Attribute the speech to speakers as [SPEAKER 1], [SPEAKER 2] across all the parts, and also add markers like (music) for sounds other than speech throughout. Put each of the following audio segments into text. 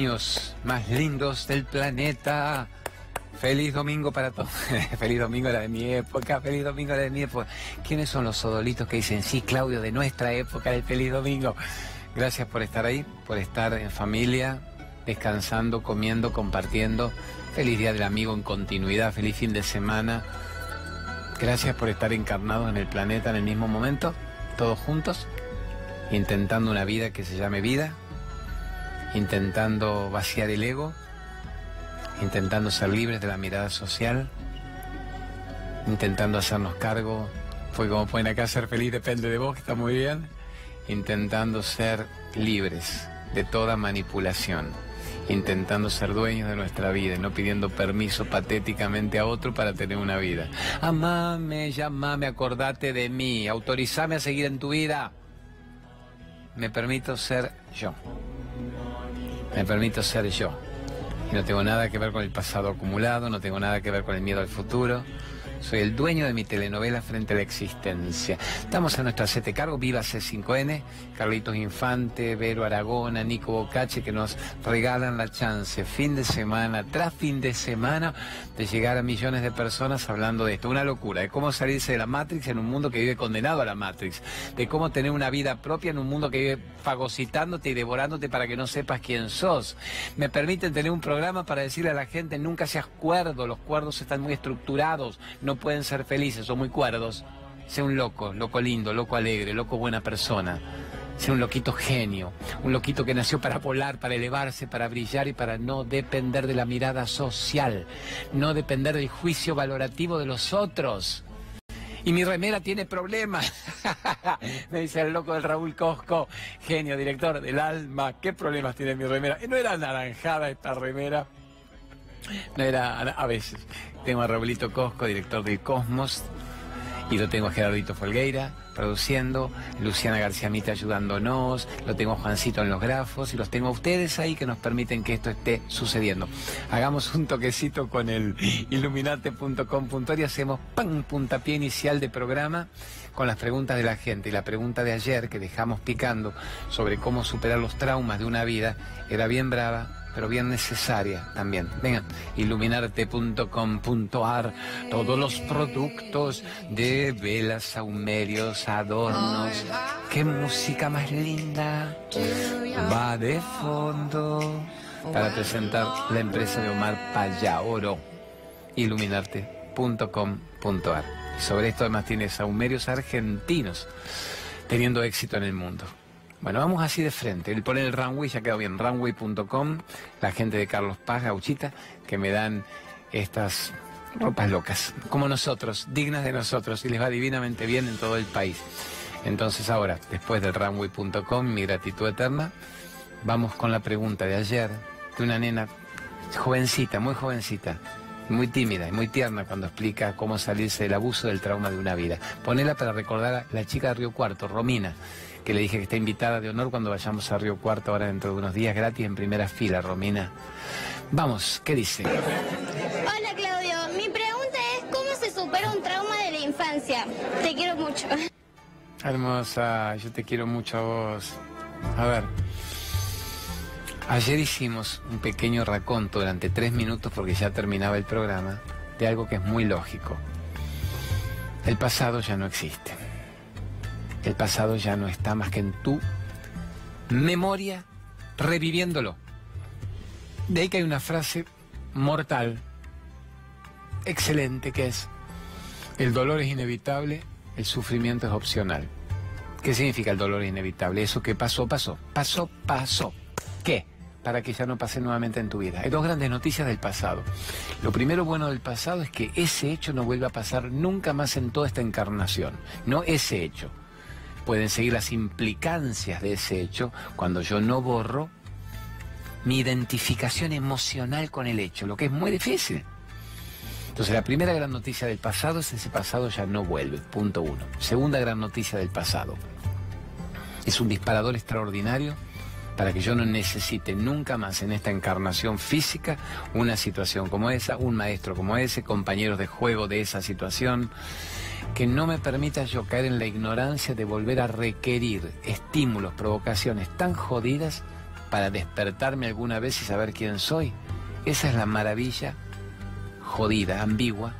[SPEAKER 1] Años más lindos del planeta. Feliz domingo para todos. (laughs) Feliz domingo era de mi época. Feliz domingo era de mi época. ¿Quiénes son los sodolitos que dicen sí, Claudio, de nuestra época, del feliz domingo? Gracias por estar ahí, por estar en familia, descansando, comiendo, compartiendo. Feliz día del amigo en continuidad. Feliz fin de semana. Gracias por estar encarnados en el planeta en el mismo momento, todos juntos, intentando una vida que se llame vida, intentando vaciar el ego, intentando ser libres de la mirada social, intentando hacernos cargo, fue como pueden acá, ser feliz depende de vos, que está muy bien, intentando ser libres de toda manipulación, intentando ser dueños de nuestra vida no pidiendo permiso patéticamente a otro para tener una vida. Amame, llamame, acordate de mí, autorizame a seguir en tu vida. Me permito ser yo. Me permito ser yo. No tengo nada que ver con el pasado acumulado, no tengo nada que ver con el miedo al futuro. Soy el dueño de mi telenovela frente a la existencia. Estamos en nuestra sete cargo, Viva C5N, Carlitos Infante, Vero Aragona, Nico Bocache, que nos regalan la chance fin de semana tras fin de semana de llegar a millones de personas hablando de esto. Una locura, de cómo salirse de la Matrix en un mundo que vive condenado a la Matrix, de cómo tener una vida propia en un mundo que vive fagocitándote y devorándote para que no sepas quién sos. Me permiten tener un programa para decirle a la gente, nunca seas cuerdo, los cuerdos están muy estructurados, pueden ser felices, son muy cuerdos. Sea un loco, loco lindo, loco alegre, loco buena persona. Sea un loquito genio, un loquito que nació para volar, para elevarse, para brillar y para no depender de la mirada social, no depender del juicio valorativo de los otros. Y mi remera tiene problemas. (laughs) Me dice el loco del Raúl Cosco, genio, director del alma. ¿Qué problemas tiene mi remera? Y no era naranjada esta remera. No era a veces. Tengo a Raulito Cosco, director del Cosmos, y lo tengo a Gerardito Folgueira produciendo, Luciana García Mita ayudándonos, lo tengo a Juancito en los grafos y los tengo a ustedes ahí que nos permiten que esto esté sucediendo. Hagamos un toquecito con el iluminate.com.ar y hacemos ¡pam! puntapié inicial de programa con las preguntas de la gente. Y la pregunta de ayer que dejamos picando sobre cómo superar los traumas de una vida era bien brava pero bien necesaria también. Venga, iluminarte.com.ar, todos los productos de velas, saumerios, adornos. Qué música más linda va de fondo para presentar la empresa de Omar Payaoro. Iluminarte.com.ar. Sobre esto además tiene saumerios argentinos teniendo éxito en el mundo. Bueno, vamos así de frente. El poner el runway ya quedó bien. Runway.com, la gente de Carlos Paz, Gauchita, que me dan estas ropas locas, como nosotros, dignas de nosotros, y les va divinamente bien en todo el país. Entonces ahora, después del runway.com, mi gratitud eterna, vamos con la pregunta de ayer, de una nena jovencita, muy jovencita, muy tímida y muy tierna cuando explica cómo salirse del abuso del trauma de una vida. Ponela para recordar a la chica de Río Cuarto, Romina, que le dije que está invitada de honor cuando vayamos a Río Cuarto ahora dentro de unos días gratis en primera fila, Romina. Vamos, ¿qué dice?
[SPEAKER 2] Hola Claudio, mi pregunta es ¿cómo se supera un trauma de la infancia? Te quiero mucho.
[SPEAKER 1] Hermosa, yo te quiero mucho a vos. A ver, ayer hicimos un pequeño raconto durante tres minutos porque ya terminaba el programa de algo que es muy lógico. El pasado ya no existe. El pasado ya no está más que en tu memoria, reviviéndolo. De ahí que hay una frase mortal, excelente, que es, el dolor es inevitable, el sufrimiento es opcional. ¿Qué significa el dolor inevitable? Eso que pasó, pasó. Pasó, pasó. ¿Qué? Para que ya no pase nuevamente en tu vida. Hay dos grandes noticias del pasado. Lo primero bueno del pasado es que ese hecho no vuelve a pasar nunca más en toda esta encarnación. No ese hecho. Pueden seguir las implicancias de ese hecho cuando yo no borro mi identificación emocional con el hecho, lo que es muy difícil. Entonces la primera gran noticia del pasado es ese pasado ya no vuelve, punto uno. Segunda gran noticia del pasado. Es un disparador extraordinario para que yo no necesite nunca más en esta encarnación física una situación como esa, un maestro como ese, compañeros de juego de esa situación, que no me permita yo caer en la ignorancia de volver a requerir estímulos, provocaciones tan jodidas para despertarme alguna vez y saber quién soy. Esa es la maravilla jodida, ambigua,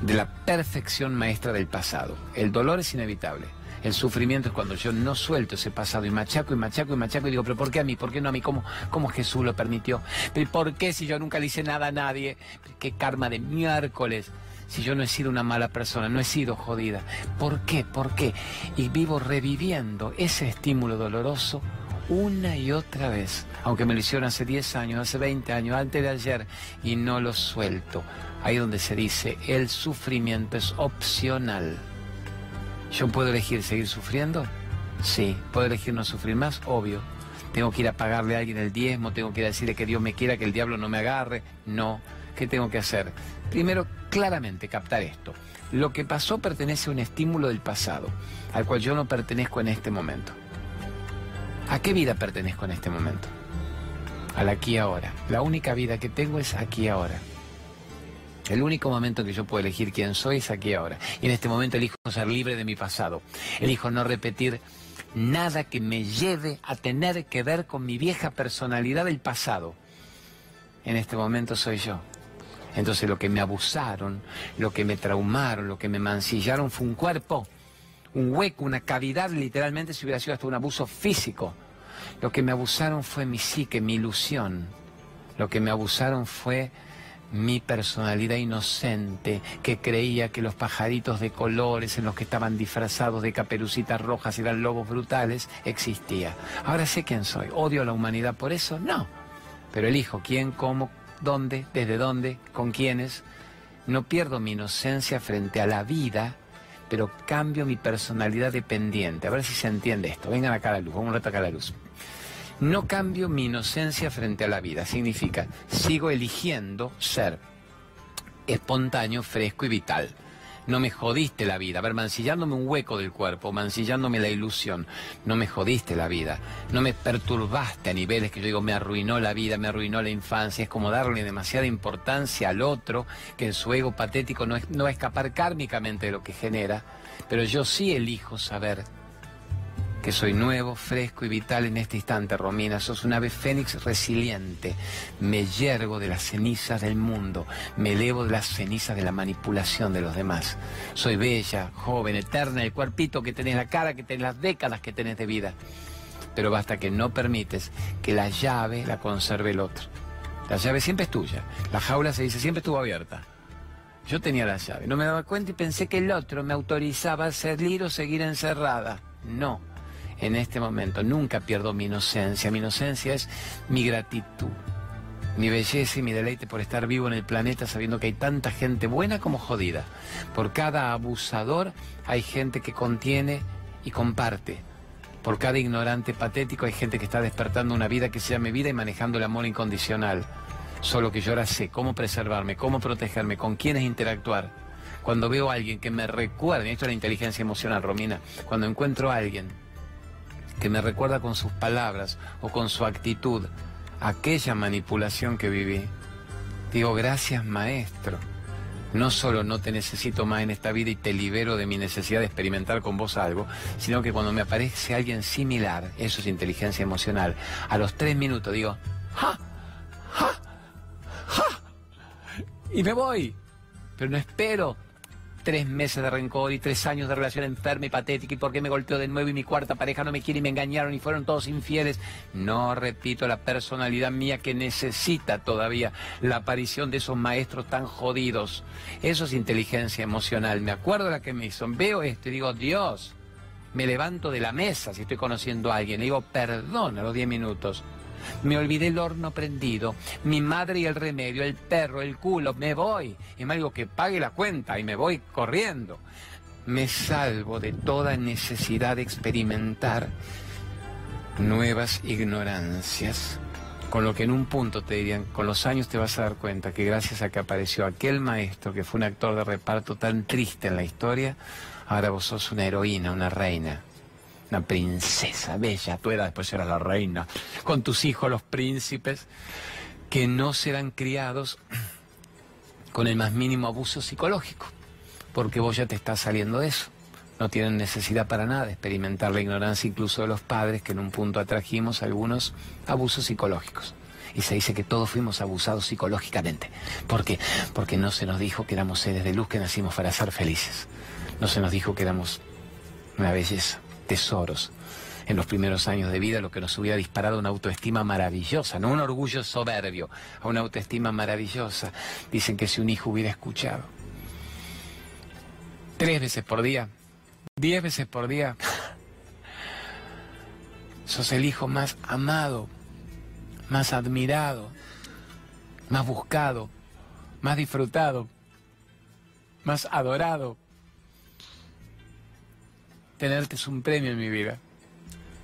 [SPEAKER 1] de la perfección maestra del pasado. El dolor es inevitable. El sufrimiento es cuando yo no suelto ese pasado y machaco y machaco y machaco y digo, pero ¿por qué a mí? ¿Por qué no a mí? ¿Cómo, cómo Jesús lo permitió? ¿Pero por qué si yo nunca le hice nada a nadie? ¿Qué karma de miércoles? Si yo no he sido una mala persona, no he sido jodida. ¿Por qué? ¿Por qué? Y vivo reviviendo ese estímulo doloroso una y otra vez, aunque me lo hicieron hace 10 años, hace 20 años, antes de ayer, y no lo suelto. Ahí donde se dice, el sufrimiento es opcional. ¿Yo puedo elegir seguir sufriendo? Sí. ¿Puedo elegir no sufrir más? Obvio. ¿Tengo que ir a pagarle a alguien el diezmo? ¿Tengo que ir a decirle que Dios me quiera, que el diablo no me agarre? No. ¿Qué tengo que hacer? Primero, claramente captar esto. Lo que pasó pertenece a un estímulo del pasado, al cual yo no pertenezco en este momento. ¿A qué vida pertenezco en este momento? Al aquí y ahora. La única vida que tengo es aquí y ahora. El único momento que yo puedo elegir quién soy es aquí ahora. Y en este momento elijo ser libre de mi pasado. Elijo no repetir nada que me lleve a tener que ver con mi vieja personalidad del pasado. En este momento soy yo. Entonces lo que me abusaron, lo que me traumaron, lo que me mancillaron fue un cuerpo, un hueco, una cavidad, literalmente si hubiera sido hasta un abuso físico. Lo que me abusaron fue mi psique, mi ilusión. Lo que me abusaron fue mi personalidad inocente que creía que los pajaritos de colores en los que estaban disfrazados de caperucitas rojas eran lobos brutales existía. Ahora sé quién soy. ¿Odio a la humanidad por eso? No. Pero elijo quién, cómo, dónde, desde dónde, con quiénes. No pierdo mi inocencia frente a la vida, pero cambio mi personalidad dependiente. A ver si se entiende esto. Vengan acá a la luz, vamos un rato acá a la luz. No cambio mi inocencia frente a la vida. Significa, sigo eligiendo ser espontáneo, fresco y vital. No me jodiste la vida. A ver, mancillándome un hueco del cuerpo, mancillándome la ilusión. No me jodiste la vida. No me perturbaste a niveles que yo digo, me arruinó la vida, me arruinó la infancia. Es como darle demasiada importancia al otro, que en su ego patético no, es, no va a escapar kármicamente de lo que genera. Pero yo sí elijo saber que soy nuevo, fresco y vital en este instante, Romina. Sos un ave fénix resiliente. Me yergo de las cenizas del mundo, me elevo de las cenizas de la manipulación de los demás. Soy bella, joven, eterna, el cuerpito que tenés, la cara que tenés, las décadas que tenés de vida. Pero basta que no permites que la llave la conserve el otro. La llave siempre es tuya. La jaula se dice siempre estuvo abierta. Yo tenía la llave, no me daba cuenta y pensé que el otro me autorizaba a salir o seguir encerrada. No en este momento. Nunca pierdo mi inocencia. Mi inocencia es mi gratitud, mi belleza y mi deleite por estar vivo en el planeta sabiendo que hay tanta gente buena como jodida. Por cada abusador hay gente que contiene y comparte. Por cada ignorante patético hay gente que está despertando una vida que se llame vida y manejando el amor incondicional. Solo que yo ahora sé cómo preservarme, cómo protegerme, con quiénes interactuar. Cuando veo a alguien que me recuerde, esto es la inteligencia emocional, Romina, cuando encuentro a alguien que me recuerda con sus palabras o con su actitud aquella manipulación que viví. Digo, gracias maestro. No solo no te necesito más en esta vida y te libero de mi necesidad de experimentar con vos algo, sino que cuando me aparece alguien similar, eso es inteligencia emocional, a los tres minutos digo, ¡ja! ¡ja! ¡ja! Y me voy. Pero no espero tres meses de rencor y tres años de relación enferma y patética y por qué me golpeó de nuevo y mi cuarta pareja no me quiere y me engañaron y fueron todos infieles. No repito la personalidad mía que necesita todavía la aparición de esos maestros tan jodidos. Eso es inteligencia emocional. Me acuerdo de la que me hizo. Veo esto y digo, Dios, me levanto de la mesa si estoy conociendo a alguien. Le digo, perdón a los diez minutos. Me olvidé el horno prendido, mi madre y el remedio, el perro, el culo, me voy. Y me digo que pague la cuenta y me voy corriendo. Me salvo de toda necesidad de experimentar nuevas ignorancias. Con lo que en un punto te dirían, con los años te vas a dar cuenta que gracias a que apareció aquel maestro que fue un actor de reparto tan triste en la historia, ahora vos sos una heroína, una reina una princesa bella, tu edad después serás la reina, con tus hijos los príncipes, que no serán criados con el más mínimo abuso psicológico, porque vos ya te estás saliendo de eso. no tienen necesidad para nada de experimentar la ignorancia incluso de los padres que en un punto atrajimos algunos abusos psicológicos. Y se dice que todos fuimos abusados psicológicamente. ¿Por qué? Porque no se nos dijo que éramos seres de luz que nacimos para ser felices. No se nos dijo que éramos una belleza, tesoros. En los primeros años de vida lo que nos hubiera disparado una autoestima maravillosa, no un orgullo soberbio, a una autoestima maravillosa. Dicen que si un hijo hubiera escuchado tres veces por día, diez veces por día, sos el hijo más amado, más admirado, más buscado, más disfrutado, más adorado. Tenerte es un premio en mi vida.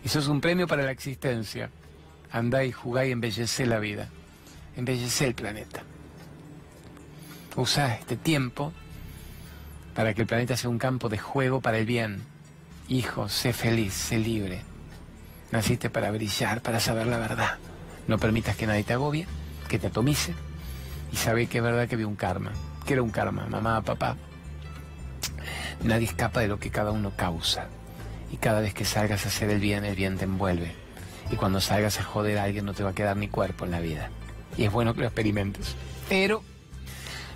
[SPEAKER 1] Y sos un premio para la existencia. Andá y jugá y embellecé la vida. Embellecé el planeta. Usá este tiempo para que el planeta sea un campo de juego para el bien. Hijo, sé feliz, sé libre. Naciste para brillar, para saber la verdad. No permitas que nadie te agobie, que te atomice. Y sabe que es verdad que había un karma. Que era un karma, mamá, papá. Nadie escapa de lo que cada uno causa. Y cada vez que salgas a hacer el bien, el bien te envuelve. Y cuando salgas a joder a alguien no te va a quedar ni cuerpo en la vida. Y es bueno que lo experimentes. Pero,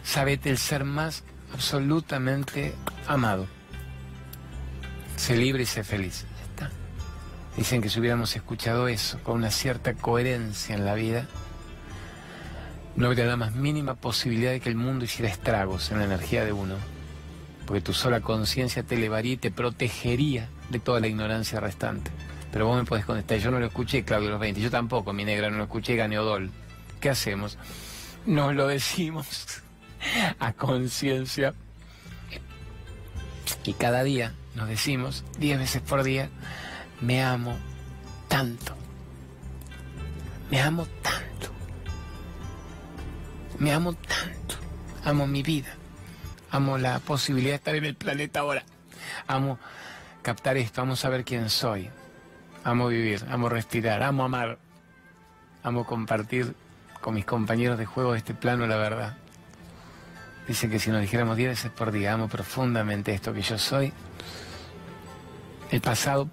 [SPEAKER 1] sabete el ser más absolutamente amado. Sé libre y sé feliz. Está. Dicen que si hubiéramos escuchado eso con una cierta coherencia en la vida, no habría la más mínima posibilidad de que el mundo hiciera estragos en la energía de uno. Porque tu sola conciencia te elevaría y te protegería de toda la ignorancia restante. Pero vos me podés contestar, yo no lo escuché, Claudio los 20, yo tampoco, mi negra, no lo escuché, Ganeodol. ¿Qué hacemos? Nos lo decimos (laughs) a conciencia. Y cada día nos decimos, diez veces por día, me amo tanto. Me amo tanto. Me amo tanto. Amo mi vida. Amo la posibilidad de estar en el planeta ahora. Amo captar esto, amo saber quién soy. Amo vivir, amo respirar, amo amar. Amo compartir con mis compañeros de juego este plano la verdad. Dicen que si nos dijéramos diez veces por día, amo profundamente esto que yo soy, el pasado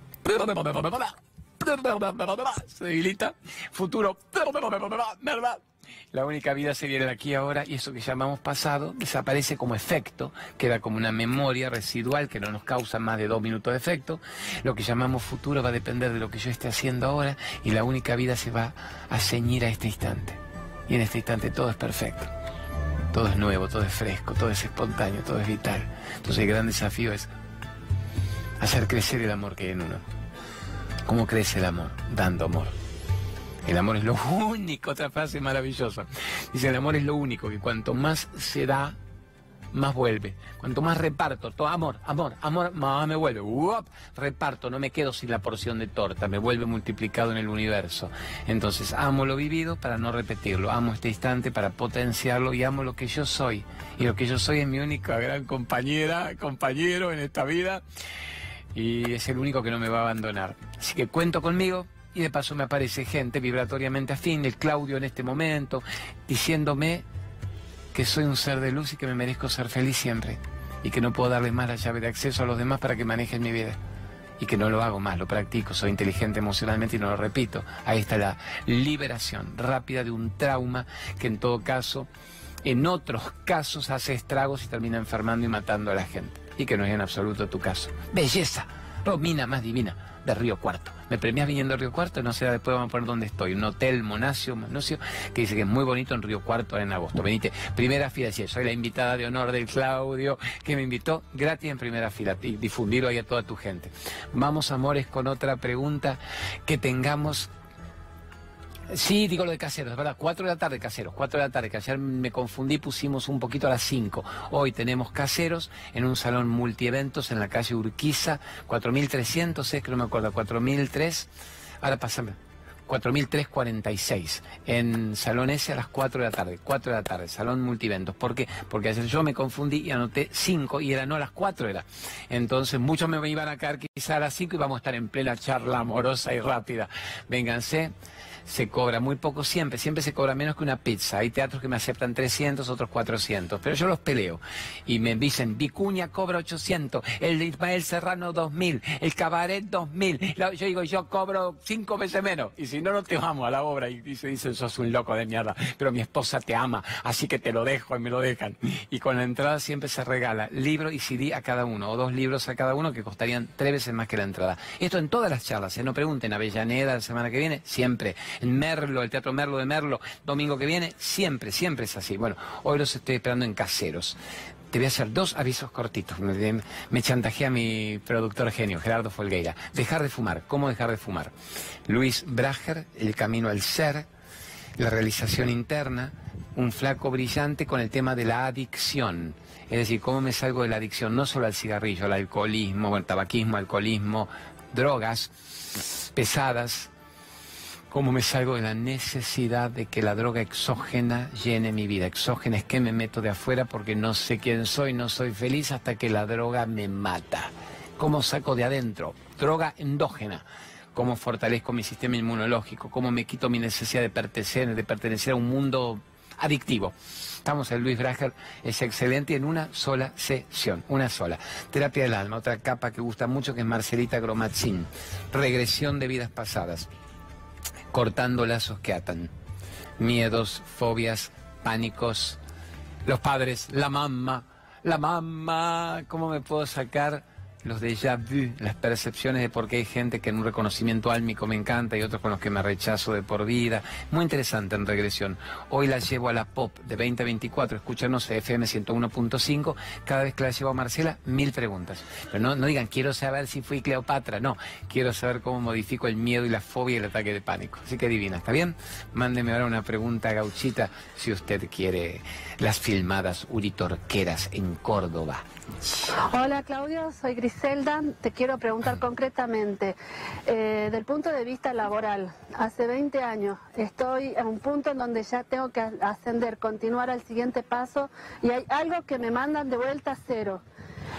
[SPEAKER 1] se debilita, futuro la única vida se viene aquí ahora y eso que llamamos pasado desaparece como efecto, queda como una memoria residual que no nos causa más de dos minutos de efecto. Lo que llamamos futuro va a depender de lo que yo esté haciendo ahora y la única vida se va a ceñir a este instante. Y en este instante todo es perfecto. Todo es nuevo, todo es fresco, todo es espontáneo, todo es vital. Entonces el gran desafío es hacer crecer el amor que hay en uno. ¿Cómo crece el amor? Dando amor. El amor es lo único, otra frase maravillosa. Dice, el amor es lo único, que cuanto más se da, más vuelve. Cuanto más reparto, todo amor, amor, amor, más me vuelve. Reparto, no me quedo sin la porción de torta, me vuelve multiplicado en el universo. Entonces, amo lo vivido para no repetirlo, amo este instante para potenciarlo y amo lo que yo soy. Y lo que yo soy es mi única gran compañera, compañero en esta vida. Y es el único que no me va a abandonar. Así que cuento conmigo, y de paso me aparece gente vibratoriamente afín, el Claudio en este momento, diciéndome que soy un ser de luz y que me merezco ser feliz siempre. Y que no puedo darle más la llave de acceso a los demás para que manejen mi vida. Y que no lo hago más, lo practico, soy inteligente emocionalmente y no lo repito. Ahí está la liberación rápida de un trauma que en todo caso, en otros casos hace estragos y termina enfermando y matando a la gente. Y que no es en absoluto tu caso. Belleza, Romina más divina de Río Cuarto. Me premias viniendo a Río Cuarto, no sé, después vamos a poner dónde estoy. Un hotel, Monacio, Monacio, que dice que es muy bonito en Río Cuarto en agosto. Venite, primera fila, sí, soy la invitada de honor del Claudio, que me invitó gratis en primera fila, y difundirlo ahí a toda tu gente. Vamos, amores, con otra pregunta que tengamos Sí, digo lo de caseros, verdad. Cuatro de la tarde caseros, cuatro de la tarde, que ayer me confundí, pusimos un poquito a las cinco. Hoy tenemos caseros en un salón multieventos en la calle Urquiza, 4300, es que no me acuerdo, 4003. Ahora pásame. 4346 en Salón S a las 4 de la tarde, 4 de la tarde, Salón Multiventos. ¿Por qué? Porque ayer yo me confundí y anoté 5 y era no a las 4 era. Entonces muchos me iban a caer quizá a las 5 y vamos a estar en plena charla amorosa y rápida. Vénganse se cobra muy poco siempre, siempre se cobra menos que una pizza. Hay teatros que me aceptan 300, otros 400, pero yo los peleo. Y me dicen, Vicuña cobra 800, el de Ismael Serrano 2000, el Cabaret 2000. Yo digo, yo cobro cinco veces menos. Y si no, no te amo a la obra. Y se dicen, sos un loco de mierda. Pero mi esposa te ama, así que te lo dejo y me lo dejan. Y con la entrada siempre se regala libro y CD a cada uno, o dos libros a cada uno que costarían tres veces más que la entrada. Esto en todas las charlas, ¿eh? no pregunten, Avellaneda la semana que viene, siempre. En Merlo, el Teatro Merlo de Merlo, domingo que viene, siempre, siempre es así. Bueno, hoy los estoy esperando en caseros. Te voy a hacer dos avisos cortitos. Me, me chantajea mi productor genio, Gerardo Folgueira. Dejar de fumar. ¿Cómo dejar de fumar? Luis Brager, El Camino al Ser, la realización interna, un flaco brillante con el tema de la adicción. Es decir, cómo me salgo de la adicción, no solo al cigarrillo, al alcoholismo, al tabaquismo, alcoholismo, drogas pesadas, cómo me salgo de la necesidad de que la droga exógena llene mi vida. Exógena es que me meto de afuera porque no sé quién soy, no soy feliz hasta que la droga me mata. ¿Cómo saco de adentro? Droga endógena. ¿Cómo fortalezco mi sistema inmunológico? ¿Cómo me quito mi necesidad de pertenecer, de pertenecer a un mundo adictivo? Estamos en Luis Brager, es excelente en una sola sesión, una sola. Terapia del alma, otra capa que gusta mucho que es Marcelita Gromatzin. Regresión de vidas pasadas cortando lazos que atan. Miedos, fobias, pánicos. Los padres, la mamá, la mamá, ¿cómo me puedo sacar los déjà vu, las percepciones de por qué hay gente que en un reconocimiento álmico me encanta y otros con los que me rechazo de por vida. Muy interesante en regresión. Hoy la llevo a la pop de 2024, escúchanos FM 101.5. Cada vez que la llevo a Marcela, mil preguntas. Pero no, no digan, quiero saber si fui Cleopatra. No, quiero saber cómo modifico el miedo y la fobia y el ataque de pánico. Así que divina, ¿está bien? Mándeme ahora una pregunta gauchita si usted quiere las filmadas uritorqueras en Córdoba.
[SPEAKER 3] Hola Claudio, soy Griselda. Te quiero preguntar concretamente, eh, del punto de vista laboral, hace 20 años estoy en un punto en donde ya tengo que ascender, continuar al siguiente paso y hay algo que me mandan de vuelta a cero.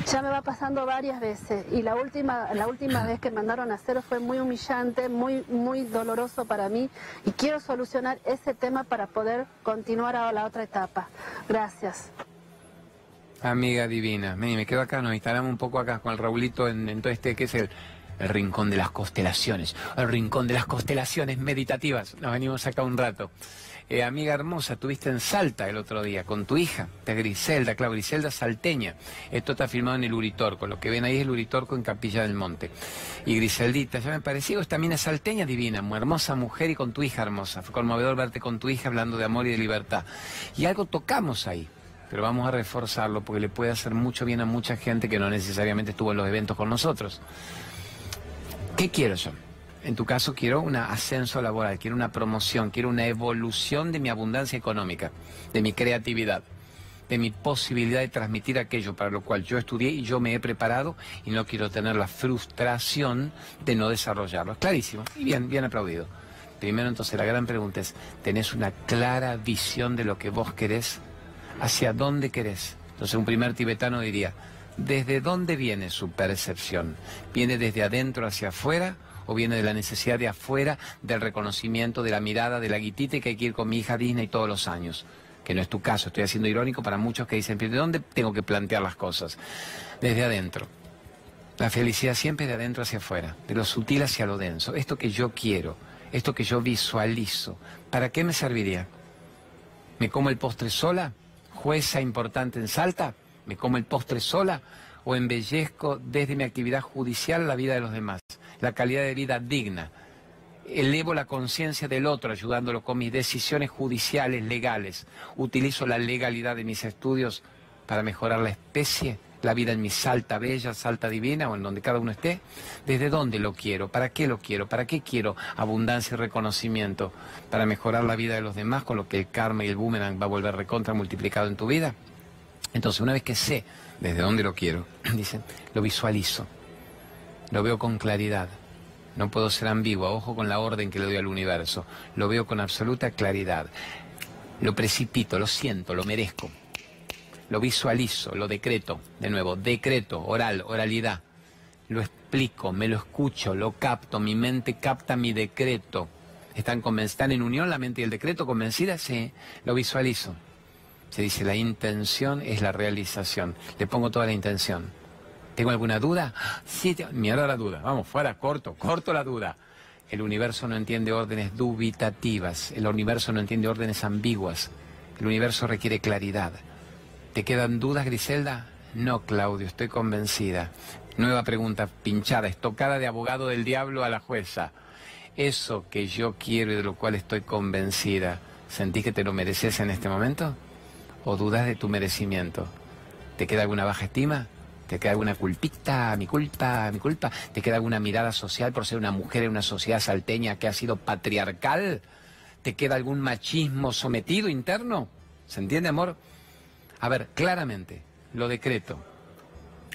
[SPEAKER 3] Ya me va pasando varias veces y la última, la última vez que me mandaron a cero fue muy humillante, muy, muy doloroso para mí y quiero solucionar ese tema para poder continuar a la otra etapa. Gracias.
[SPEAKER 1] Amiga divina, me quedo acá, nos instalamos un poco acá con el Raulito en, todo este que es el, el rincón de las constelaciones, el rincón de las constelaciones meditativas. Nos venimos acá un rato. Eh, amiga hermosa, tuviste en Salta el otro día con tu hija, de Griselda, claro, Griselda Salteña. Esto está filmado en el Uritorco, lo que ven ahí es el Uritorco en Capilla del Monte. Y Griseldita, ya me pareció, esta mina salteña divina, muy hermosa mujer y con tu hija hermosa. Fue conmovedor verte con tu hija hablando de amor y de libertad. Y algo tocamos ahí pero vamos a reforzarlo porque le puede hacer mucho bien a mucha gente que no necesariamente estuvo en los eventos con nosotros. ¿Qué quiero yo? En tu caso quiero un ascenso laboral, quiero una promoción, quiero una evolución de mi abundancia económica, de mi creatividad, de mi posibilidad de transmitir aquello para lo cual yo estudié y yo me he preparado y no quiero tener la frustración de no desarrollarlo. Es clarísimo y bien, bien aplaudido. Primero entonces la gran pregunta es, ¿tenés una clara visión de lo que vos querés? Hacia dónde querés. Entonces un primer tibetano diría, ¿desde dónde viene su percepción? ¿Viene desde adentro hacia afuera o viene de la necesidad de afuera del reconocimiento, de la mirada, de la guitita que hay que ir con mi hija Disney todos los años? Que no es tu caso, estoy haciendo irónico para muchos que dicen, ¿de dónde tengo que plantear las cosas? Desde adentro. La felicidad siempre de adentro hacia afuera, de lo sutil hacia lo denso. Esto que yo quiero, esto que yo visualizo, ¿para qué me serviría? ¿Me como el postre sola? Jueza importante en Salta, me como el postre sola o embellezco desde mi actividad judicial la vida de los demás, la calidad de vida digna. Elevo la conciencia del otro ayudándolo con mis decisiones judiciales, legales. Utilizo la legalidad de mis estudios para mejorar la especie, la vida en mi salta bella, salta divina o en donde cada uno esté. ¿Desde dónde lo quiero? ¿Para qué lo quiero? ¿Para qué quiero abundancia y reconocimiento? ¿Para mejorar la vida de los demás con lo que el karma y el boomerang va a volver recontra multiplicado en tu vida? Entonces, una vez que sé desde dónde lo quiero, (clears throat) dicen, lo visualizo, lo veo con claridad. No puedo ser ambiguo, ojo con la orden que le doy al universo. Lo veo con absoluta claridad. Lo precipito, lo siento, lo merezco lo visualizo, lo decreto, de nuevo, decreto, oral, oralidad, lo explico, me lo escucho, lo capto, mi mente capta mi decreto, ¿Están, ¿Están en unión la mente y el decreto? ¿Convencidas? Sí, lo visualizo. Se dice, la intención es la realización. Le pongo toda la intención. ¿Tengo alguna duda? Sí, te- mierda la duda. Vamos, fuera, corto, corto la duda. El universo no entiende órdenes dubitativas. El universo no entiende órdenes ambiguas. El universo requiere claridad. ¿Te quedan dudas, Griselda? No, Claudio, estoy convencida. Nueva pregunta, pinchada, estocada de abogado del diablo a la jueza. Eso que yo quiero y de lo cual estoy convencida, ¿sentís que te lo mereces en este momento? ¿O dudas de tu merecimiento? ¿Te queda alguna baja estima? ¿Te queda alguna culpita, mi culpa, mi culpa? ¿Te queda alguna mirada social por ser una mujer en una sociedad salteña que ha sido patriarcal? ¿Te queda algún machismo sometido interno? ¿Se entiende, amor? A ver, claramente, lo decreto,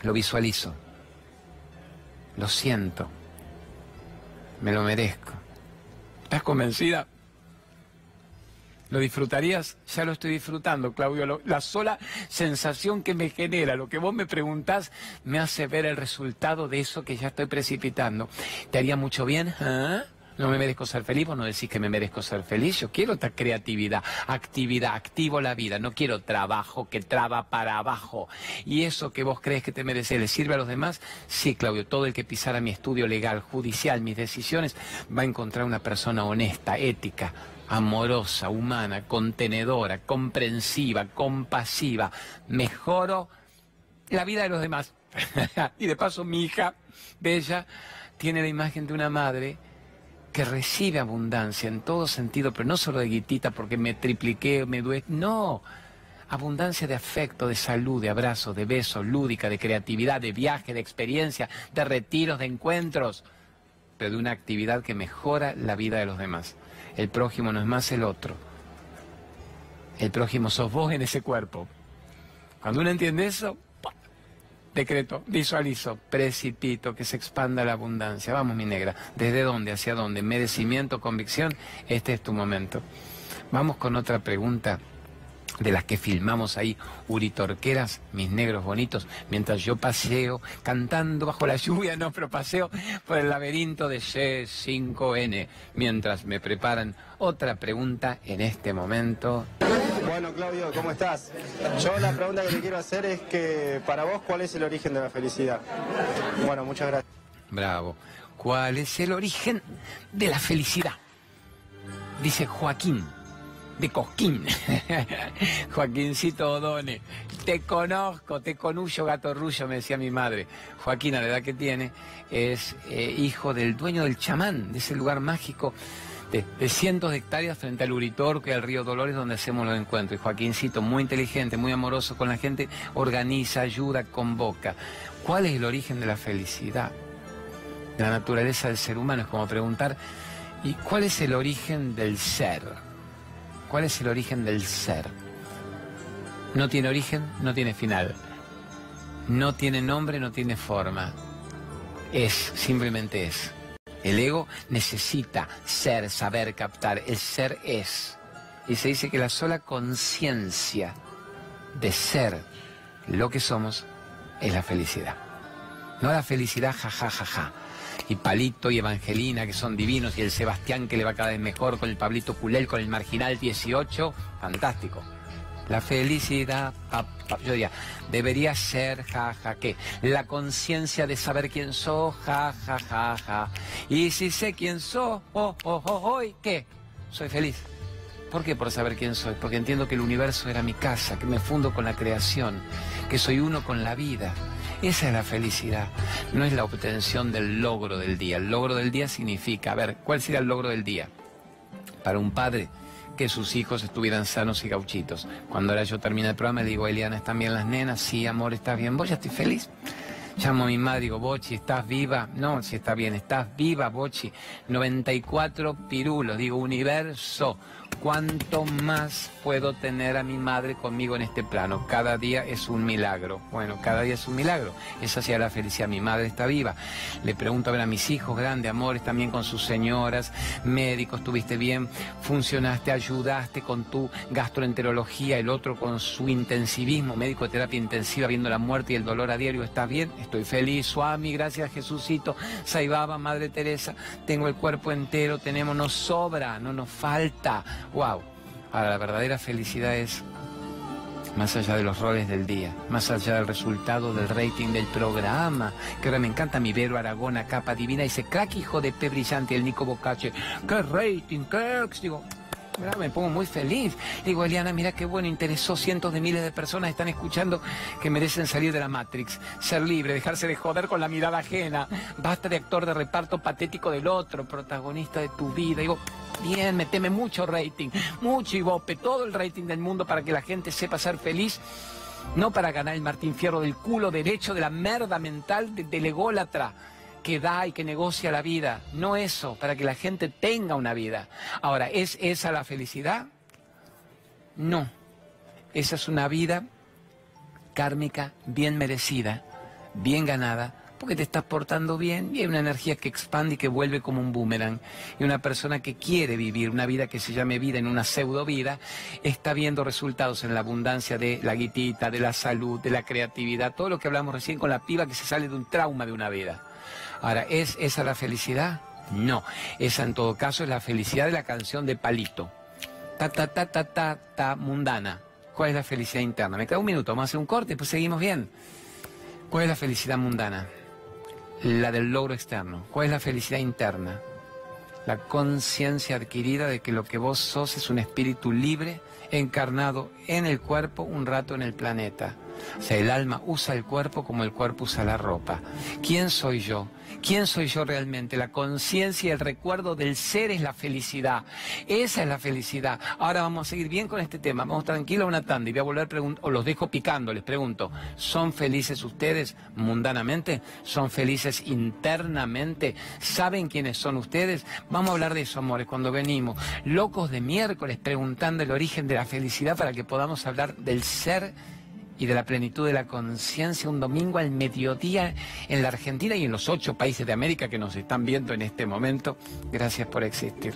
[SPEAKER 1] lo visualizo, lo siento, me lo merezco. ¿Estás convencida? ¿Lo disfrutarías? Ya lo estoy disfrutando, Claudio. La sola sensación que me genera, lo que vos me preguntás, me hace ver el resultado de eso que ya estoy precipitando. ¿Te haría mucho bien? ¿Ah? ¿No me merezco ser feliz? Vos no decís que me merezco ser feliz. Yo quiero esta creatividad, actividad, activo la vida. No quiero trabajo que traba para abajo. Y eso que vos crees que te mereces, ¿le sirve a los demás? Sí, Claudio. Todo el que pisara mi estudio legal, judicial, mis decisiones, va a encontrar una persona honesta, ética, amorosa, humana, contenedora, comprensiva, compasiva. Mejoro la vida de los demás. (laughs) y de paso mi hija, Bella, tiene la imagen de una madre que recibe abundancia en todo sentido, pero no solo de guitita porque me tripliqué, me duele, no. Abundancia de afecto, de salud, de abrazos, de besos, lúdica, de creatividad, de viaje, de experiencia, de retiros, de encuentros, pero de una actividad que mejora la vida de los demás. El prójimo no es más el otro. El prójimo sos vos en ese cuerpo. Cuando uno entiende eso. Decreto, visualizo, precipito, que se expanda la abundancia. Vamos, mi negra. ¿Desde dónde? ¿Hacia dónde? Merecimiento, convicción. Este es tu momento. Vamos con otra pregunta de las que filmamos ahí, uritorqueras, mis negros bonitos, mientras yo paseo, cantando bajo la lluvia, no, pero paseo por el laberinto de C5N, mientras me preparan otra pregunta en este momento.
[SPEAKER 4] Bueno, Claudio, ¿cómo estás? Yo la pregunta que te quiero hacer es que para vos, ¿cuál es el origen de la felicidad? Bueno, muchas gracias.
[SPEAKER 1] Bravo. ¿Cuál es el origen de la felicidad? Dice Joaquín, de Cosquín. (laughs) Joaquincito Odone. Te conozco, te conullo, gato rullo, me decía mi madre. Joaquín, a la edad que tiene, es eh, hijo del dueño del chamán, de ese lugar mágico de, de cientos de hectáreas frente al Uritorco y al río Dolores donde hacemos los encuentros. Y Joaquincito, muy inteligente, muy amoroso con la gente, organiza, ayuda, convoca. ¿Cuál es el origen de la felicidad? La naturaleza del ser humano es como preguntar, ¿y cuál es el origen del ser? ¿Cuál es el origen del ser? No tiene origen, no tiene final. No tiene nombre, no tiene forma. Es, simplemente es. El ego necesita ser, saber, captar. El ser es. Y se dice que la sola conciencia de ser lo que somos es la felicidad. No la felicidad, ja, ja, ja. Y Palito y Evangelina, que son divinos, y el Sebastián, que le va cada vez mejor, con el Pablito Culel, con el Marginal 18, fantástico. La felicidad, pa, pa, yo diría, debería ser, ja, ja, ¿qué? La conciencia de saber quién soy, ja, ja, ja, ja. Y si sé quién soy, oh, oh, oh, hoy, ¿qué? Soy feliz. ¿Por qué? Por saber quién soy. Porque entiendo que el universo era mi casa, que me fundo con la creación, que soy uno con la vida. Esa es la felicidad. No es la obtención del logro del día. El logro del día significa, a ver, ¿cuál sería el logro del día? Para un padre, que sus hijos estuvieran sanos y gauchitos. Cuando ahora yo termino el programa, le digo, Eliana, ¿están bien las nenas? Sí, amor, ¿estás bien? ¿Vos ya estoy feliz? Llamo a mi madre, digo, Bochi, ¿estás viva? No, si está bien, ¿estás viva, Bochi? 94 pirulos, digo, universo, ¿cuánto más puedo tener a mi madre conmigo en este plano? Cada día es un milagro. Bueno, cada día es un milagro. Esa sea la felicidad. Mi madre está viva. Le pregunto a ver a mis hijos, grandes amores, también con sus señoras, médicos, estuviste bien, funcionaste, ayudaste con tu gastroenterología, el otro con su intensivismo, médico de terapia intensiva, viendo la muerte y el dolor a diario. ¿Estás bien? Estoy feliz. Suami, gracias Jesucito. Saibaba, Madre Teresa, tengo el cuerpo entero, tenemos, nos sobra, no nos falta. ¡Wow! Ahora, la verdadera felicidad es más allá de los roles del día, más allá del resultado del rating del programa, que ahora me encanta mi Vero Aragona, capa divina, ese crack hijo de P brillante, el Nico Bocache, qué rating, qué, me pongo muy feliz. Digo, Eliana, mira qué bueno, interesó cientos de miles de personas, están escuchando que merecen salir de la Matrix, ser libre, dejarse de joder con la mirada ajena, basta de actor de reparto patético del otro, protagonista de tu vida. Digo, bien, meteme mucho rating, mucho ibope, todo el rating del mundo para que la gente sepa ser feliz. No para ganar el Martín Fierro del culo derecho de la merda mental del ególatra que da y que negocia la vida, no eso, para que la gente tenga una vida. Ahora, ¿es esa la felicidad? No, esa es una vida kármica bien merecida, bien ganada, porque te estás portando bien y hay una energía que expande y que vuelve como un boomerang. Y una persona que quiere vivir una vida que se llame vida en una pseudo vida, está viendo resultados en la abundancia de la guitita, de la salud, de la creatividad, todo lo que hablamos recién con la piba que se sale de un trauma de una vida. Ahora, ¿es esa la felicidad? No, esa en todo caso es la felicidad de la canción de Palito. Ta, ta, ta, ta, ta, ta, mundana. ¿Cuál es la felicidad interna? Me queda un minuto, vamos a hacer un corte, pues seguimos bien. ¿Cuál es la felicidad mundana? La del logro externo. ¿Cuál es la felicidad interna? La conciencia adquirida de que lo que vos sos es un espíritu libre, encarnado en el cuerpo, un rato en el planeta. O sea, el alma usa el cuerpo como el cuerpo usa la ropa. ¿Quién soy yo? ¿Quién soy yo realmente? La conciencia y el recuerdo del ser es la felicidad. Esa es la felicidad. Ahora vamos a seguir bien con este tema. Vamos tranquilo a una tanda y voy a volver a preguntar, o los dejo picando, les pregunto. ¿Son felices ustedes mundanamente? ¿Son felices internamente? ¿Saben quiénes son ustedes? Vamos a hablar de eso, amores, cuando venimos. Locos de miércoles preguntando el origen de la felicidad para que podamos hablar del ser y de la plenitud de la conciencia un domingo al mediodía en la Argentina y en los ocho países de América que nos están viendo en este momento. Gracias por existir.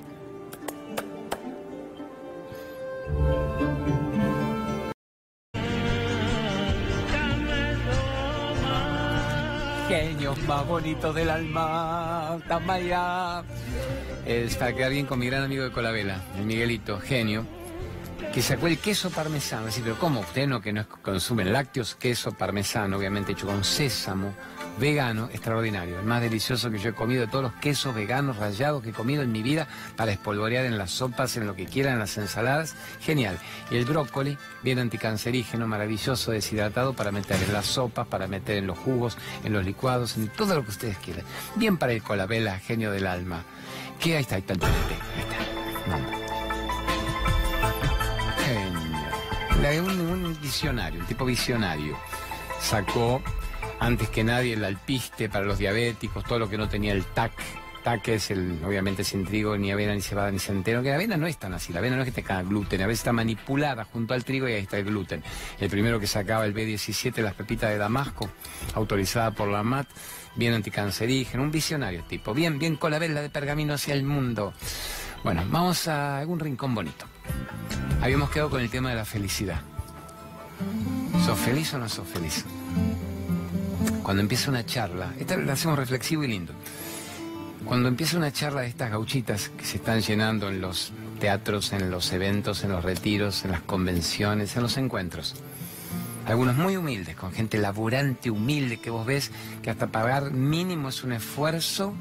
[SPEAKER 1] Genios más bonitos del alma, Tamaya. Es para quedar bien con mi gran amigo de Colabela, el Miguelito, genio que sacó el queso parmesano. Así, pero ¿cómo? Usted no que no consumen lácteos, queso parmesano, obviamente hecho con sésamo, vegano, extraordinario. El más delicioso que yo he comido de todos los quesos veganos rallados que he comido en mi vida para espolvorear en las sopas, en lo que quieran, en las ensaladas. Genial. Y el brócoli, bien anticancerígeno, maravilloso, deshidratado para meter en las sopas, para meter en los jugos, en los licuados, en todo lo que ustedes quieran. Bien para el colabela, genio del alma. ¿Qué? Ahí está, ahí está el Ahí está un, un visionario, un tipo visionario. Sacó antes que nadie el alpiste para los diabéticos, todo lo que no tenía el TAC. TAC es el, obviamente sin trigo, ni avena, ni cebada, ni centeno, que la avena no es tan así, la avena no es que tenga gluten, a veces está manipulada junto al trigo y ahí está el gluten. El primero que sacaba el B17, las pepitas de Damasco, autorizada por la MAT, bien anticancerígeno, un visionario tipo, bien, bien con la vela de pergamino hacia el mundo. Bueno, vamos a algún rincón bonito. Habíamos quedado con el tema de la felicidad. ¿Sos feliz o no sos feliz? Cuando empieza una charla, esta la hacemos reflexivo y lindo. Cuando empieza una charla de estas gauchitas que se están llenando en los teatros, en los eventos, en los retiros, en las convenciones, en los encuentros. Algunos muy humildes, con gente laburante, humilde, que vos ves que hasta pagar mínimo es un esfuerzo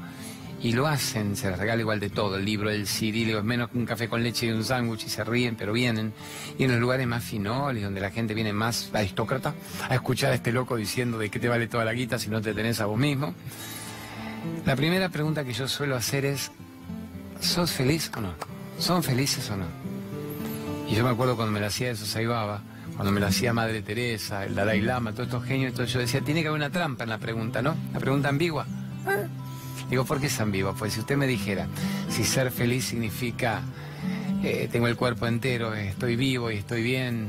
[SPEAKER 1] y lo hacen, se les regala igual de todo, el libro, el CD, es menos que un café con leche y un sándwich y se ríen, pero vienen. Y en los lugares más finoles, donde la gente viene más aristócrata, a escuchar a este loco diciendo de qué te vale toda la guita si no te tenés a vos mismo. La primera pregunta que yo suelo hacer es, ¿sos feliz o no? ¿Son felices o no? Y yo me acuerdo cuando me la hacía eso Saibaba, cuando me la hacía Madre Teresa, el Dalai Lama, todos estos genios, yo decía, tiene que haber una trampa en la pregunta, ¿no? La pregunta ambigua. Digo, ¿por qué es ambigua? Pues si usted me dijera, si ser feliz significa eh, tengo el cuerpo entero, estoy vivo y estoy bien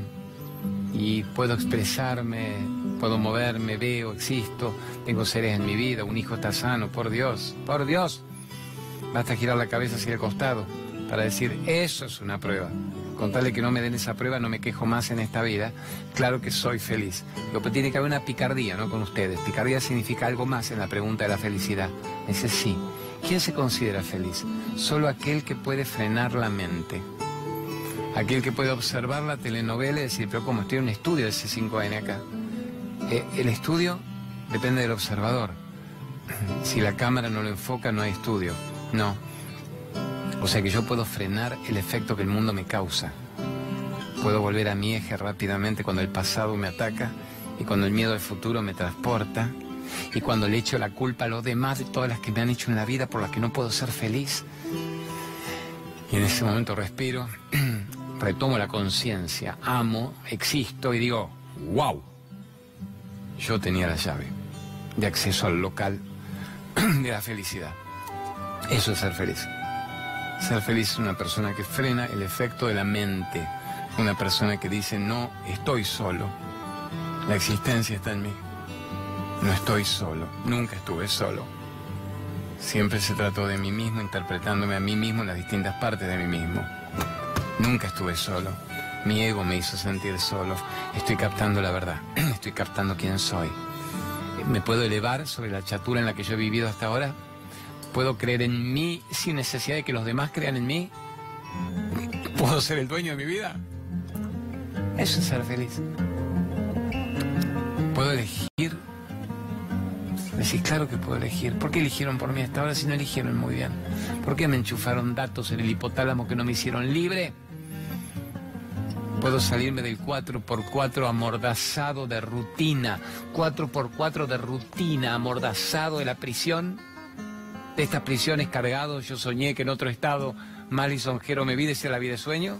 [SPEAKER 1] y puedo expresarme, puedo moverme, veo, existo, tengo seres en mi vida, un hijo está sano, por Dios, por Dios. Basta girar la cabeza hacia el costado para decir, eso es una prueba. Con tal de que no me den esa prueba, no me quejo más en esta vida. Claro que soy feliz. Lo que tiene que haber una picardía, ¿no? Con ustedes. Picardía significa algo más en la pregunta de la felicidad. Dice sí. ¿Quién se considera feliz? Solo aquel que puede frenar la mente. Aquel que puede observar la telenovela y decir, pero ¿cómo? Estoy en un estudio de C5N acá. Eh, el estudio depende del observador. (clears throat) Si la cámara no lo enfoca, no hay estudio. No. O sea que yo puedo frenar el efecto que el mundo me causa. Puedo volver a mi eje rápidamente cuando el pasado me ataca y cuando el miedo al futuro me transporta y cuando le echo la culpa a los demás de todas las que me han hecho en la vida por las que no puedo ser feliz. Y en ese momento respiro, (clears throat) retomo la conciencia, amo, existo y digo, wow, yo tenía la llave de acceso al local (clears throat) de la felicidad. Eso es ser feliz. Ser feliz es una persona que frena el efecto de la mente, una persona que dice, no, estoy solo, la existencia está en mí, no estoy solo, nunca estuve solo. Siempre se trató de mí mismo, interpretándome a mí mismo en las distintas partes de mí mismo. Nunca estuve solo. Mi ego me hizo sentir solo. Estoy captando la verdad. (clears throat) Estoy captando quién soy. ¿Me puedo elevar sobre la chatura en la que yo he vivido hasta ahora? ¿Puedo creer en mí sin necesidad de que los demás crean en mí? ¿Puedo ser el dueño de mi vida? Eso es ser feliz. ¿Puedo elegir? Decís, claro que puedo elegir. ¿Por qué eligieron por mí hasta ahora si no eligieron muy bien? ¿Por qué me enchufaron datos en el hipotálamo que no me hicieron libre? Puedo salirme del 4x4 amordazado de rutina. 4x4 de rutina, amordazado de la prisión de estas prisiones cargados, yo soñé que en otro estado mal y sonjero me vi, decía la vida de sueño.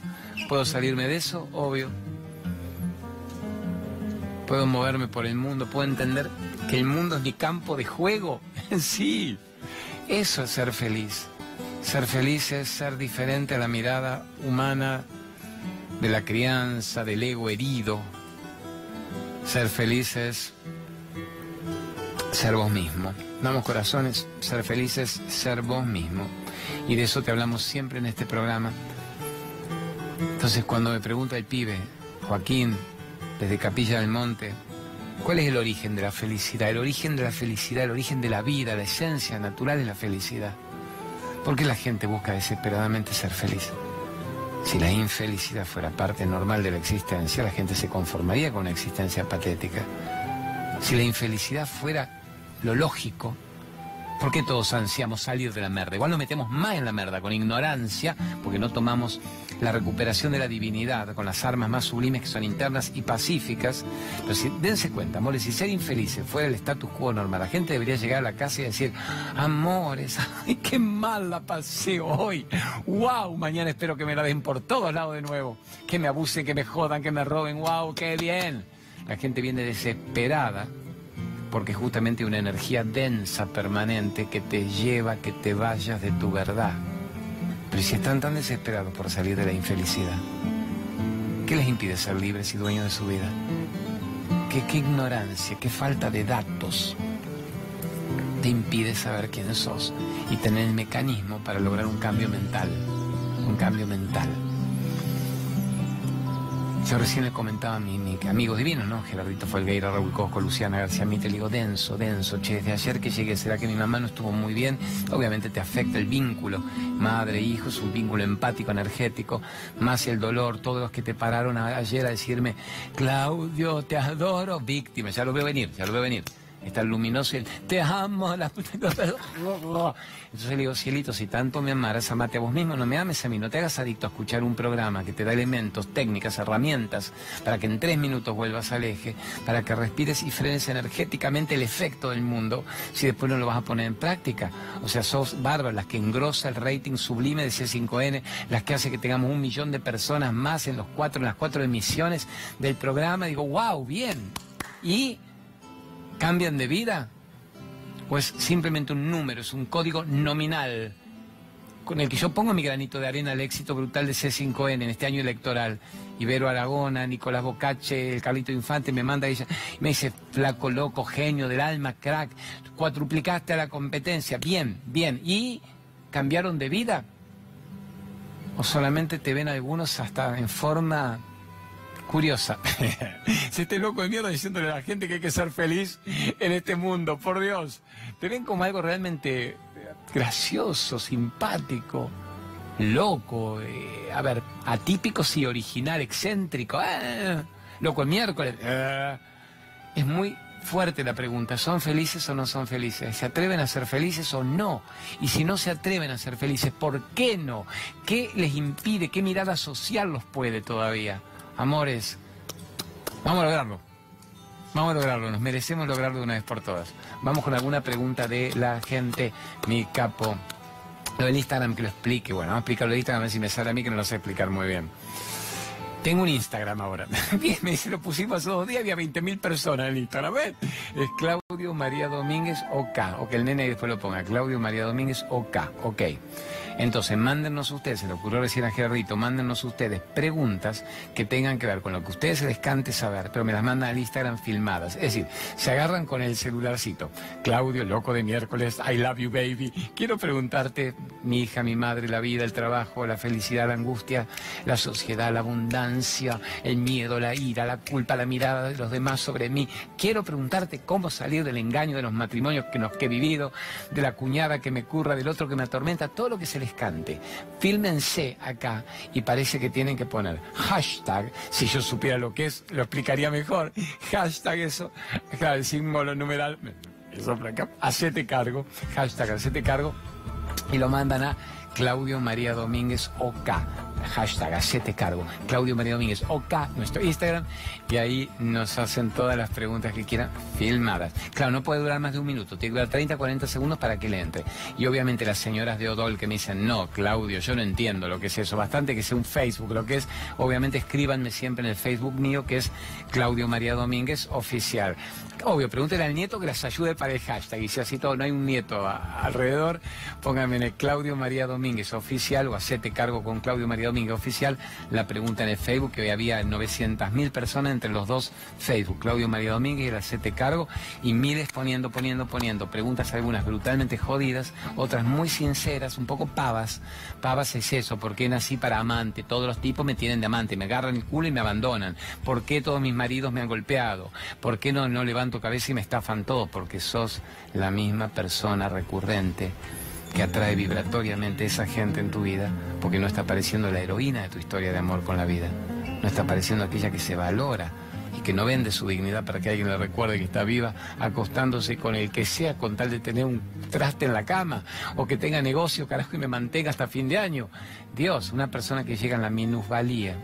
[SPEAKER 1] ¿Puedo salirme de eso? Obvio. Puedo moverme por el mundo, puedo entender que el mundo es mi campo de juego. (laughs) sí, eso es ser feliz. Ser feliz es ser diferente a la mirada humana de la crianza, del ego herido. Ser feliz es ser vos mismo. Vamos corazones, ser felices, ser vos mismo. Y de eso te hablamos siempre en este programa. Entonces cuando me pregunta el pibe, Joaquín, desde Capilla del Monte, ¿cuál es el origen de la felicidad? El origen de la felicidad, el origen de la vida, la esencia natural es la felicidad. ¿Por qué la gente busca desesperadamente ser feliz? Si la infelicidad fuera parte normal de la existencia, la gente se conformaría con una existencia patética. Si la infelicidad fuera lo lógico. ¿Por qué todos ansiamos salir de la merda? Igual nos metemos más en la merda, con ignorancia, porque no tomamos la recuperación de la divinidad, con las armas más sublimes que son internas y pacíficas. Pero si, dense cuenta, amores, si ser infelices fuera el status quo normal, la gente debería llegar a la casa y decir, amores, (laughs) ay, qué mal la pasé hoy. Wow, mañana espero que me la den por todos lados de nuevo. Que me abusen, que me jodan, que me roben. Wow, qué bien. La gente viene desesperada porque justamente una energía densa, permanente, que te lleva a que te vayas de tu verdad. Pero si están tan desesperados por salir de la infelicidad, ¿qué les impide ser libres y dueños de su vida? ¿Qué, qué ignorancia, qué falta de datos te impide saber quién sos y tener el mecanismo para lograr un cambio mental? Un cambio mental. Yo recién le comentaba a mi, mi amigo divino, ¿no? Gerardito Folgueira, Raúl Cosco, Luciana García Mite, le digo, denso, denso, che, desde ayer que llegué, ¿será que mi mamá no estuvo muy bien? Obviamente te afecta el vínculo, madre, hijo, es un vínculo empático, energético, más el dolor, todos los que te pararon ayer a decirme, Claudio, te adoro, víctima, ya lo veo venir, ya lo veo venir está luminoso y te amo. La... (laughs) Entonces le digo, cielito, si tanto me amaras, amate a vos mismo, no me ames a mí, no te hagas adicto a escuchar un programa que te da elementos, técnicas, herramientas, para que en tres minutos vuelvas al eje, para que respires y frenes energéticamente el efecto del mundo, si después no lo vas a poner en práctica. O sea, sos bárbaras, las que engrosa el rating sublime de C5N, las que hace que tengamos un millón de personas más en los cuatro, en las cuatro emisiones del programa. Digo, wow, bien. Y cambian de vida? ¿O es simplemente un número, es un código nominal con el que yo pongo mi granito de arena al éxito brutal de C5N en este año electoral. Ibero Aragona, Nicolás Bocache, el Carlito Infante me manda ella, me dice, flaco, loco, genio del alma, crack, cuatruplicaste a la competencia, bien, bien. ¿Y cambiaron de vida? ¿O solamente te ven algunos hasta en forma curiosa. (laughs) Se esté loco de mierda diciéndole a la gente que hay que ser feliz en este mundo, por Dios. Te ven como algo realmente gracioso, simpático, loco, eh, a ver, atípico, sí, original, excéntrico, ah, loco el miércoles. Es muy fuerte la pregunta, ¿son felices o no son felices? ¿Se atreven a ser felices o no? Y si no se atreven a ser felices, ¿por qué no? ¿Qué les impide? ¿Qué mirada social los puede todavía? Amores, vamos a lograrlo. Vamos a lograrlo, nos merecemos lograrlo de una vez por todas. Vamos con alguna pregunta de la gente, mi capo. Lo del Instagram que lo explique, bueno, vamos a explicarlo de Instagram a ver si me sale a mí que no lo sé explicar muy bien. Tengo un Instagram ahora. (laughs) Me dice, lo pusimos hace dos días, había 20.000 personas en Instagram. ¿ves? Es Claudio María Domínguez OK. O que el nene después lo ponga. Claudio María Domínguez OK. Ok. Entonces, mándenos ustedes, se le ocurrió recién a Gerardito, mándenos ustedes preguntas que tengan que ver con lo que ustedes se les cante saber, pero me las mandan al Instagram filmadas. Es decir, se agarran con el celularcito. Claudio, loco de miércoles, I love you baby. Quiero preguntarte, mi hija, mi madre, la vida, el trabajo, la felicidad, la angustia, la sociedad, la abundancia, el miedo, la ira, la culpa, la mirada de los demás sobre mí. Quiero preguntarte cómo salir del engaño de los matrimonios que que he vivido, de la cuñada que me curra, del otro que me atormenta, todo lo que se les. Fílmense acá y parece que tienen que poner hashtag, si yo supiera lo que es, lo explicaría mejor. (laughs) Hashtag eso, claro, el símbolo numeral, eso acá, hacete cargo, hashtag hacete cargo, y lo mandan a Claudio María Domínguez OK hashtag hacete cargo, Claudio María Domínguez, OK, nuestro Instagram, y ahí nos hacen todas las preguntas que quieran filmadas. Claro, no puede durar más de un minuto, tiene que durar 30, 40 segundos para que le entre. Y obviamente las señoras de Odol que me dicen, no, Claudio, yo no entiendo lo que es eso, bastante que sea un Facebook, lo que es, obviamente escríbanme siempre en el Facebook mío, que es Claudio María Domínguez Oficial. Obvio, pregúntenle al nieto que las ayude para el hashtag. Y si así todo no hay un nieto alrededor, pónganme en el Claudio María Domínguez oficial o hacete cargo con Claudio María Domínguez oficial. La pregunta en el Facebook, que hoy había 900.000 personas entre los dos Facebook, Claudio María Domínguez y el hacete cargo. Y miles poniendo, poniendo, poniendo. Preguntas algunas brutalmente jodidas, otras muy sinceras, un poco pavas. Pavas es eso, ¿por qué nací para amante? Todos los tipos me tienen de amante, me agarran el culo y me abandonan. ¿Por qué todos mis maridos me han golpeado? ¿Por qué no, no levanto cabeza y me estafan todos porque sos la misma persona recurrente que atrae vibratoriamente esa gente en tu vida, porque no está apareciendo la heroína de tu historia de amor con la vida, no está apareciendo aquella que se valora y que no vende su dignidad para que alguien le recuerde que está viva, acostándose con el que sea con tal de tener un traste en la cama o que tenga negocio, carajo, y me mantenga hasta fin de año. Dios, una persona que llega en la minusvalía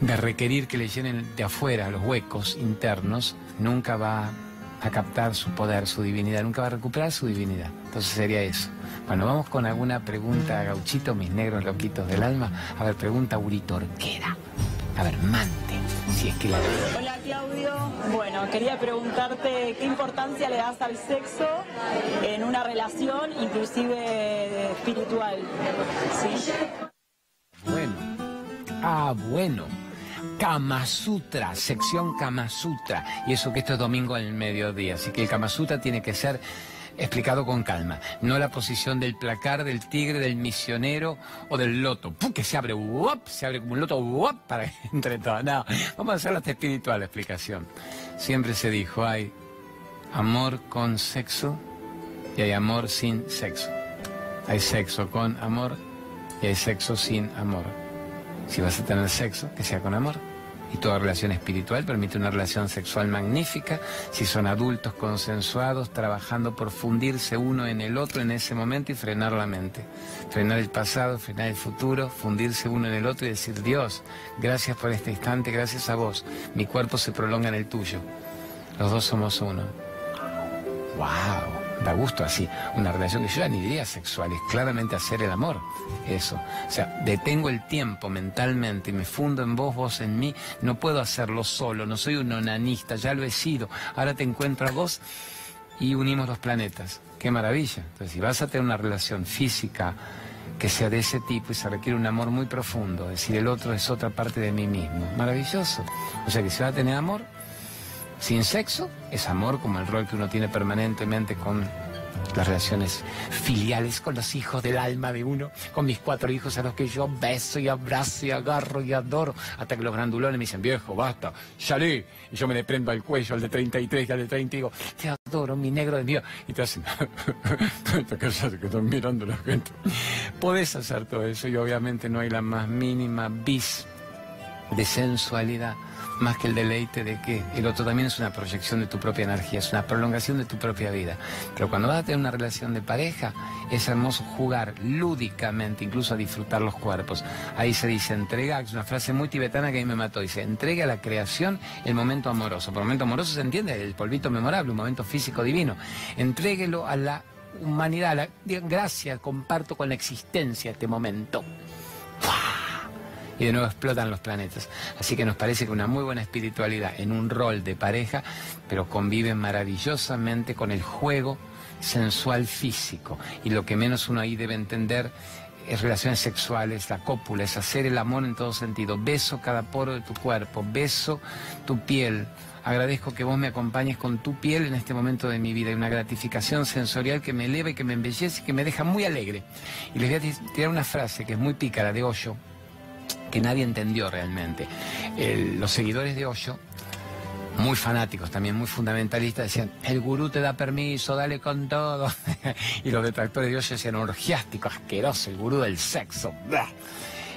[SPEAKER 1] de requerir que le llenen de afuera los huecos internos, nunca va a captar su poder, su divinidad, nunca va a recuperar su divinidad. Entonces sería eso. Bueno, vamos con alguna pregunta, Gauchito, mis negros loquitos del alma. A ver, pregunta Uritorquera. A ver, mante, si es que la
[SPEAKER 5] Hola Claudio, bueno, quería preguntarte qué importancia le das al sexo en una relación, inclusive espiritual. ¿Sí?
[SPEAKER 1] Bueno, ah, bueno. Kama Sutra, sección Kama Sutra. Y eso que esto es domingo al mediodía. Así que el Kama Sutra tiene que ser explicado con calma. No la posición del placar, del tigre, del misionero o del loto. ¡Pum! Que se abre, ¡wop! se abre como un loto ¡wop! para (laughs) entre todos. No, vamos a hacer la espiritual explicación. Siempre se dijo, hay amor con sexo y hay amor sin sexo. Hay sexo con amor y hay sexo sin amor. Si vas a tener sexo, que sea con amor. Toda relación espiritual permite una relación sexual magnífica si son adultos consensuados, trabajando por fundirse uno en el otro en ese momento y frenar la mente. Frenar el pasado, frenar el futuro, fundirse uno en el otro y decir, Dios, gracias por este instante, gracias a vos. Mi cuerpo se prolonga en el tuyo. Los dos somos uno. ¡Wow! Da gusto así, una relación que yo ya ni diría sexual, es claramente hacer el amor, eso. O sea, detengo el tiempo mentalmente y me fundo en vos, vos en mí, no puedo hacerlo solo, no soy un onanista, ya lo he sido, ahora te encuentro a vos y unimos los planetas. Qué maravilla. Entonces, si vas a tener una relación física que sea de ese tipo y se requiere un amor muy profundo, es decir, el otro es otra parte de mí mismo. Maravilloso. O sea que si va a tener amor, sin sexo, es amor como el rol que uno tiene permanentemente con las relaciones filiales con los hijos del alma de uno, con mis cuatro hijos a los que yo beso y abrazo y agarro y adoro, hasta que los grandulones me dicen, viejo, basta, salí. Y yo me le prendo al cuello al de 33 y al de 30 y digo, te adoro, mi negro de mío. Y te hacen, (laughs) que están mirando la gente. Podés hacer todo eso y obviamente no hay la más mínima bis de sensualidad más que el deleite de que el otro también es una proyección de tu propia energía, es una prolongación de tu propia vida. Pero cuando vas a tener una relación de pareja, es hermoso jugar lúdicamente, incluso a disfrutar los cuerpos. Ahí se dice, entrega, es una frase muy tibetana que a mí me mató, dice, entrega a la creación el momento amoroso. Por momento amoroso se entiende, el polvito memorable, un momento físico divino. Entréguelo a la humanidad, a la, gracias, comparto con la existencia este momento y de nuevo explotan los planetas. Así que nos parece que una muy buena espiritualidad en un rol de pareja, pero convive maravillosamente con el juego sensual físico. Y lo que menos uno ahí debe entender es relaciones sexuales, la cópula, es hacer el amor en todo sentido. Beso cada poro de tu cuerpo, beso tu piel. Agradezco que vos me acompañes con tu piel en este momento de mi vida. Hay una gratificación sensorial que me eleva y que me embellece y que me deja muy alegre. Y les voy a tirar una frase que es muy pícara de Hoyo, que nadie entendió realmente. los seguidores de Osho, muy fanáticos, también muy fundamentalistas, decían, el gurú te da permiso, dale con todo. (laughs) y los detractores de Osho decían, orgiástico, asqueroso, el gurú del sexo.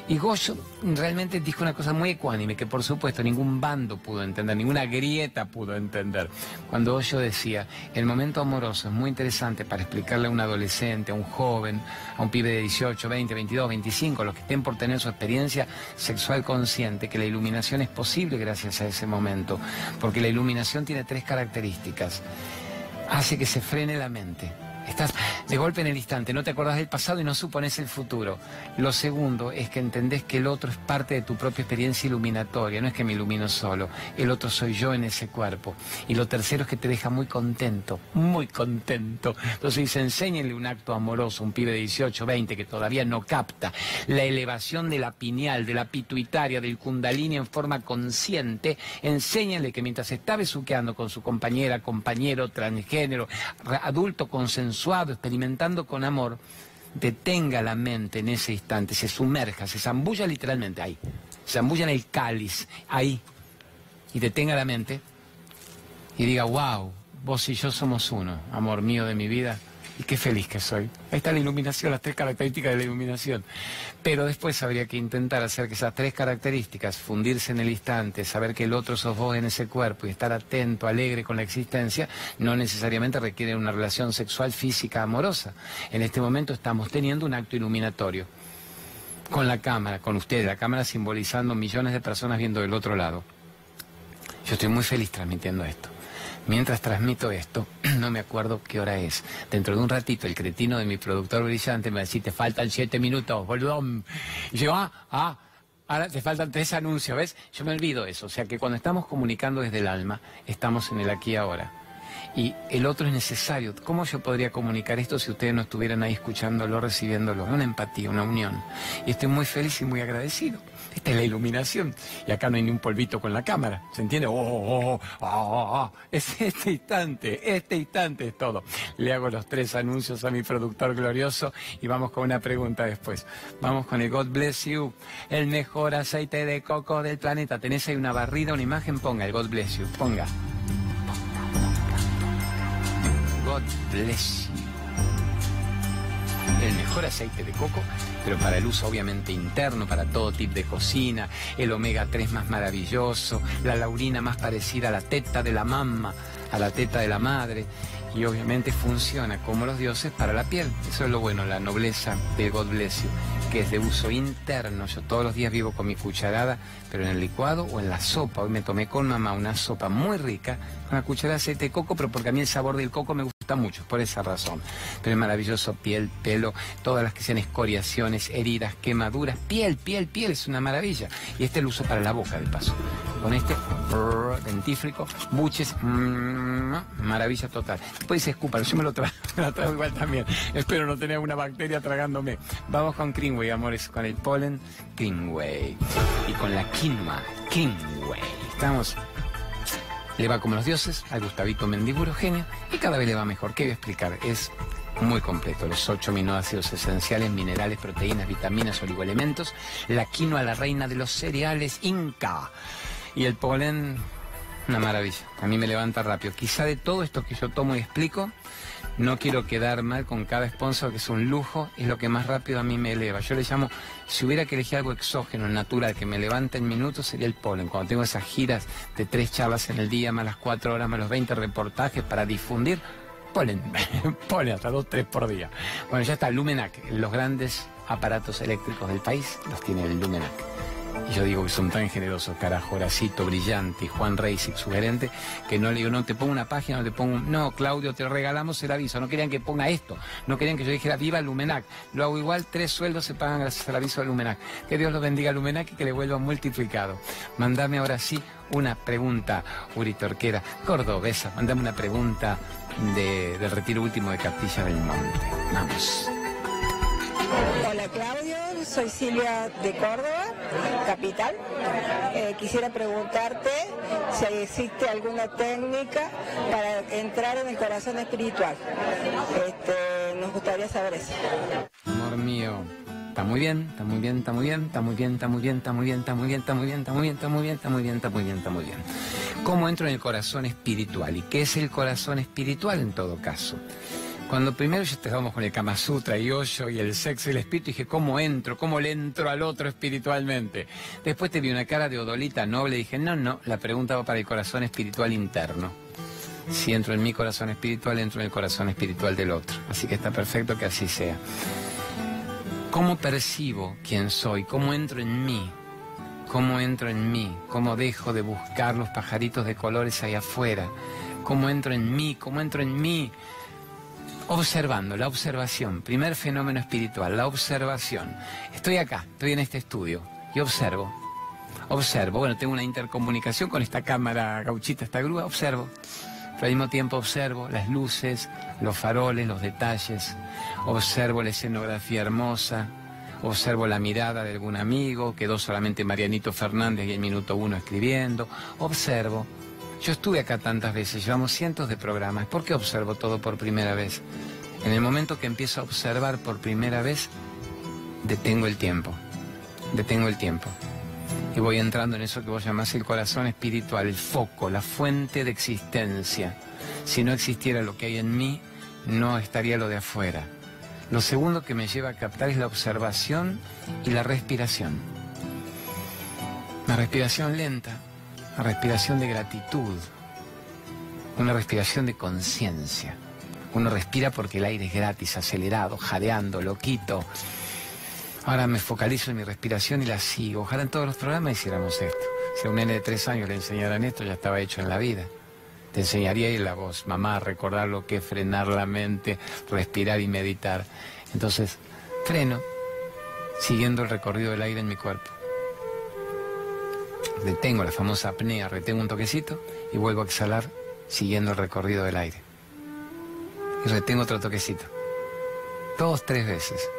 [SPEAKER 1] Y Goyo realmente dijo una cosa muy ecuánime que por supuesto ningún bando pudo entender, ninguna grieta pudo entender. Cuando Goyo decía, el momento amoroso es muy interesante para explicarle a un adolescente, a un joven, a un pibe de 18, 20, 22, 25, los que estén por tener su experiencia sexual consciente, que la iluminación es posible gracias a ese momento, porque la iluminación tiene tres características. Hace que se frene la mente Estás de golpe en el instante, no te acordás del pasado y no supones el futuro. Lo segundo es que entendés que el otro es parte de tu propia experiencia iluminatoria, no es que me ilumino solo, el otro soy yo en ese cuerpo. Y lo tercero es que te deja muy contento, muy contento. Entonces dice, enséñenle un acto amoroso, un pibe de 18, 20 que todavía no capta la elevación de la pineal, de la pituitaria, del kundalini en forma consciente, enséñenle que mientras está besuqueando con su compañera, compañero, transgénero, adulto consensual, suave, experimentando con amor, detenga la mente en ese instante, se sumerja, se zambulla literalmente ahí, se zambulla en el cáliz, ahí, y detenga la mente y diga, wow, vos y yo somos uno, amor mío de mi vida, y qué feliz que soy. Ahí está la iluminación, las tres características de la iluminación. Pero después habría que intentar hacer que esas tres características, fundirse en el instante, saber que el otro sos vos en ese cuerpo y estar atento, alegre con la existencia, no necesariamente requiere una relación sexual, física, amorosa. En este momento estamos teniendo un acto iluminatorio. Con la cámara, con ustedes, la cámara simbolizando millones de personas viendo del otro lado. Yo estoy muy feliz transmitiendo esto. Mientras transmito esto, (clears throat) no me acuerdo qué hora es. Dentro de un ratito, el cretino de mi productor brillante me decir, te faltan siete minutos, boludón. Y yo, ah, ah, ahora te faltan tres anuncios, ¿ves? Yo me olvido eso. O sea que cuando estamos comunicando desde el alma, estamos en el aquí y ahora. Y el otro es necesario. ¿Cómo yo podría comunicar esto si ustedes no estuvieran ahí escuchándolo, recibiéndolo? Una empatía, una unión. Y estoy muy feliz y muy agradecido. Esta es la iluminación. Y acá no hay ni un polvito con la cámara. ¿Se entiende? Oh, oh, oh, oh, Es (laughs) este instante, este instante es todo. Le hago los tres anuncios a mi productor glorioso y vamos con una pregunta después. Vamos con el God Bless You, el mejor aceite de coco del planeta. ¿Tenés ahí una barrida, una imagen? Ponga el God Bless You, ponga. God Bless You el mejor aceite de coco, pero para el uso obviamente interno, para todo tipo de cocina, el omega 3 más maravilloso, la laurina más parecida a la teta de la mamá, a la teta de la madre, y obviamente funciona como los dioses para la piel. Eso es lo bueno, la nobleza de God Bless You, que es de uso interno. Yo todos los días vivo con mi cucharada, pero en el licuado o en la sopa. Hoy me tomé con mamá una sopa muy rica, una cucharada de aceite de coco, pero porque a mí el sabor del coco me gusta gusta mucho, por esa razón. Pero es maravilloso, piel, pelo, todas las que sean escoriaciones, heridas, quemaduras, piel, piel, piel, es una maravilla. Y este lo uso para la boca, de paso. Con este dentífrico, buches, mm, maravilla total. Se escupa, yo me lo, traigo, (laughs) igual también. Espero no tener una bacteria tragándome. Vamos con Greenway, amores, con el polen Greenway. Y con la quinoa, Greenway. Estamos le va como los dioses al Gustavito Mendiburo genio y cada vez le va mejor. ¿Qué voy a explicar? Es muy completo. Los ocho aminoácidos esenciales, minerales, proteínas, vitaminas, oligoelementos. La quinoa, la reina de los cereales, Inca. Y el polen, una maravilla. A mí me levanta rápido. Quizá de todo esto que yo tomo y explico, no quiero quedar mal con cada sponsor, que es un lujo, es lo que más rápido a mí me eleva. Yo le llamo, si hubiera que elegir algo exógeno, natural, que me levanta en minutos, sería el polen. Cuando tengo esas giras de tres charlas en el día, más las cuatro horas, más los 20 reportajes para difundir, polen, (laughs) polen hasta dos, tres por día. Bueno, ya está, Lumenac, los grandes aparatos eléctricos del país los tiene el Lumenac. Y yo digo que son tan generosos, carajo, Horacito, Brillante, Juan Reisig, su gerente, que no le digo, no te pongo una página, no te pongo un... No, Claudio, te regalamos el aviso. No querían que ponga esto. No querían que yo dijera, viva Lumenac. Lo hago igual, tres sueldos se pagan gracias al aviso de Lumenac. Que Dios lo bendiga Lumenac y que le vuelva multiplicado. Mandame ahora sí una pregunta, Uri Torquera, cordobesa. Mandame una pregunta de, del retiro último de Capilla del Monte. Vamos.
[SPEAKER 6] Soy Silvia de Córdoba, capital. Eh, quisiera preguntarte si existe alguna técnica para entrar en el corazón espiritual. Este, nos gustaría saber eso.
[SPEAKER 1] Amor mío, está muy bien, está muy bien, está muy bien, está muy bien, está muy bien, está muy bien, está muy bien, está muy bien, está muy bien, está muy bien, está muy bien, está muy bien, está muy bien. ¿Cómo entro en el corazón espiritual? ¿Y qué es el corazón espiritual en todo caso? Cuando primero ya estábamos con el Kama Sutra y Osho y el sexo y el espíritu, dije, ¿cómo entro? ¿Cómo le entro al otro espiritualmente? Después te vi una cara de odolita noble y dije, no, no, la pregunta va para el corazón espiritual interno. Si entro en mi corazón espiritual, entro en el corazón espiritual del otro. Así que está perfecto que así sea. ¿Cómo percibo quién soy? ¿Cómo entro en mí? ¿Cómo entro en mí? ¿Cómo dejo de buscar los pajaritos de colores ahí afuera? ¿Cómo entro en mí? ¿Cómo entro en mí? Observando, la observación, primer fenómeno espiritual, la observación. Estoy acá, estoy en este estudio y observo. Observo, bueno, tengo una intercomunicación con esta cámara gauchita, esta grúa, observo. Pero al mismo tiempo observo las luces, los faroles, los detalles. Observo la escenografía hermosa. Observo la mirada de algún amigo, quedó solamente Marianito Fernández y el minuto uno escribiendo. Observo. Yo estuve acá tantas veces, llevamos cientos de programas. ¿Por qué observo todo por primera vez? En el momento que empiezo a observar por primera vez, detengo el tiempo. Detengo el tiempo. Y voy entrando en eso que vos llamás el corazón espiritual, el foco, la fuente de existencia. Si no existiera lo que hay en mí, no estaría lo de afuera. Lo segundo que me lleva a captar es la observación y la respiración. La respiración lenta, una respiración de gratitud, una respiración de conciencia. Uno respira porque el aire es gratis, acelerado, jadeando, loquito. Ahora me focalizo en mi respiración y la sigo. Ojalá en todos los programas hiciéramos esto. Si a un nene de tres años le enseñaran esto, ya estaba hecho en la vida. Te enseñaría y la voz, mamá, recordar lo que es frenar la mente, respirar y meditar. Entonces, freno, siguiendo el recorrido del aire en mi cuerpo detengo la famosa apnea, retengo un toquecito y vuelvo a exhalar siguiendo el recorrido del aire. Y retengo otro toquecito. Dos, tres veces.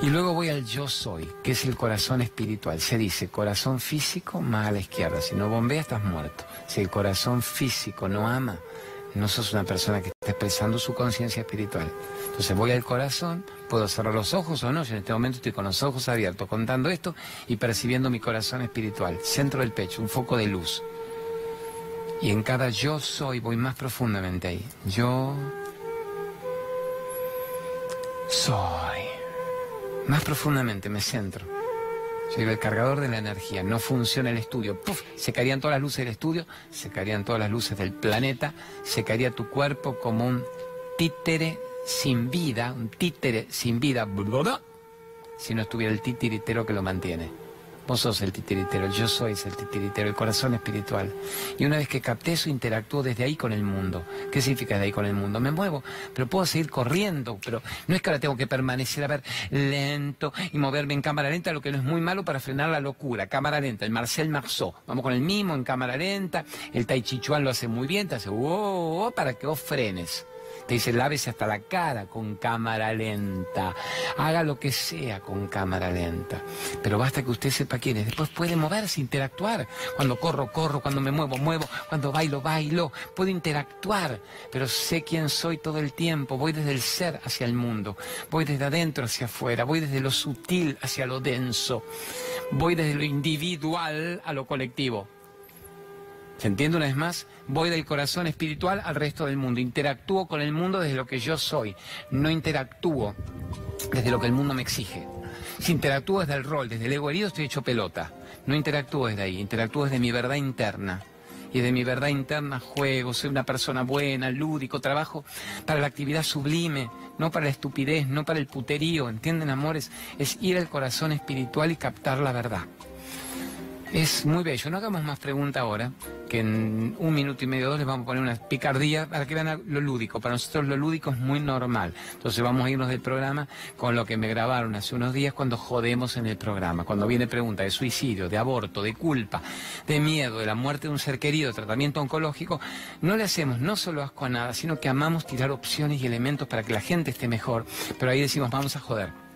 [SPEAKER 1] Y luego voy al yo soy, que es el corazón espiritual. Se dice corazón físico más a la izquierda. Si no bombea, estás muerto. Si el corazón físico no ama, no sos una persona que está expresando su conciencia espiritual. Entonces voy al corazón, puedo cerrar los ojos o no, yo en este momento estoy con los ojos abiertos contando esto y percibiendo mi corazón espiritual, centro del pecho, un foco de luz. Y en cada yo soy voy más profundamente ahí. Yo soy. Más profundamente me centro. Soy el cargador de la energía. No funciona el estudio. ¡Puf! Se caerían todas las luces del estudio, se caerían todas las luces del planeta, se caería tu cuerpo como un títere sin vida, un títere sin vida, si no estuviera el titiritero que lo mantiene. Vos sos el titiritero, yo soy el titiritero, el corazón espiritual. Y una vez que capté eso, interactúo desde ahí con el mundo. ¿Qué significa desde ahí con el mundo? Me muevo, pero puedo seguir corriendo, pero no es que ahora tengo que permanecer, a ver, lento y moverme en cámara lenta, lo que no es muy malo para frenar la locura. Cámara lenta, el Marcel Marceau. Vamos con el mimo en cámara lenta, el Tai Chi Chuan lo hace muy bien, te hace, oh, para que vos frenes. Te dice, lávese hasta la cara con cámara lenta. Haga lo que sea con cámara lenta. Pero basta que usted sepa quién es. Después puede moverse, interactuar. Cuando corro, corro. Cuando me muevo, muevo. Cuando bailo, bailo. Puedo interactuar. Pero sé quién soy todo el tiempo. Voy desde el ser hacia el mundo. Voy desde adentro hacia afuera. Voy desde lo sutil hacia lo denso. Voy desde lo individual a lo colectivo. ¿Se entiende una vez más? Voy del corazón espiritual al resto del mundo. Interactúo con el mundo desde lo que yo soy. No interactúo desde lo que el mundo me exige. Si interactúo desde el rol, desde el ego herido, estoy hecho pelota. No interactúo desde ahí. Interactúo desde mi verdad interna. Y de mi verdad interna juego, soy una persona buena, lúdico, trabajo para la actividad sublime, no para la estupidez, no para el puterío, ¿entienden, amores? Es ir al corazón espiritual y captar la verdad. Es muy bello. No hagamos más preguntas ahora, que en un minuto y medio dos les vamos a poner una picardía para que vean lo lúdico. Para nosotros lo lúdico es muy normal. Entonces vamos a irnos del programa con lo que me grabaron hace unos días cuando jodemos en el programa. Cuando viene pregunta de suicidio, de aborto, de culpa, de miedo, de la muerte de un ser querido, tratamiento oncológico, no le hacemos no solo asco a nada, sino que amamos tirar opciones y elementos para que la gente esté mejor. Pero ahí decimos, vamos a joder.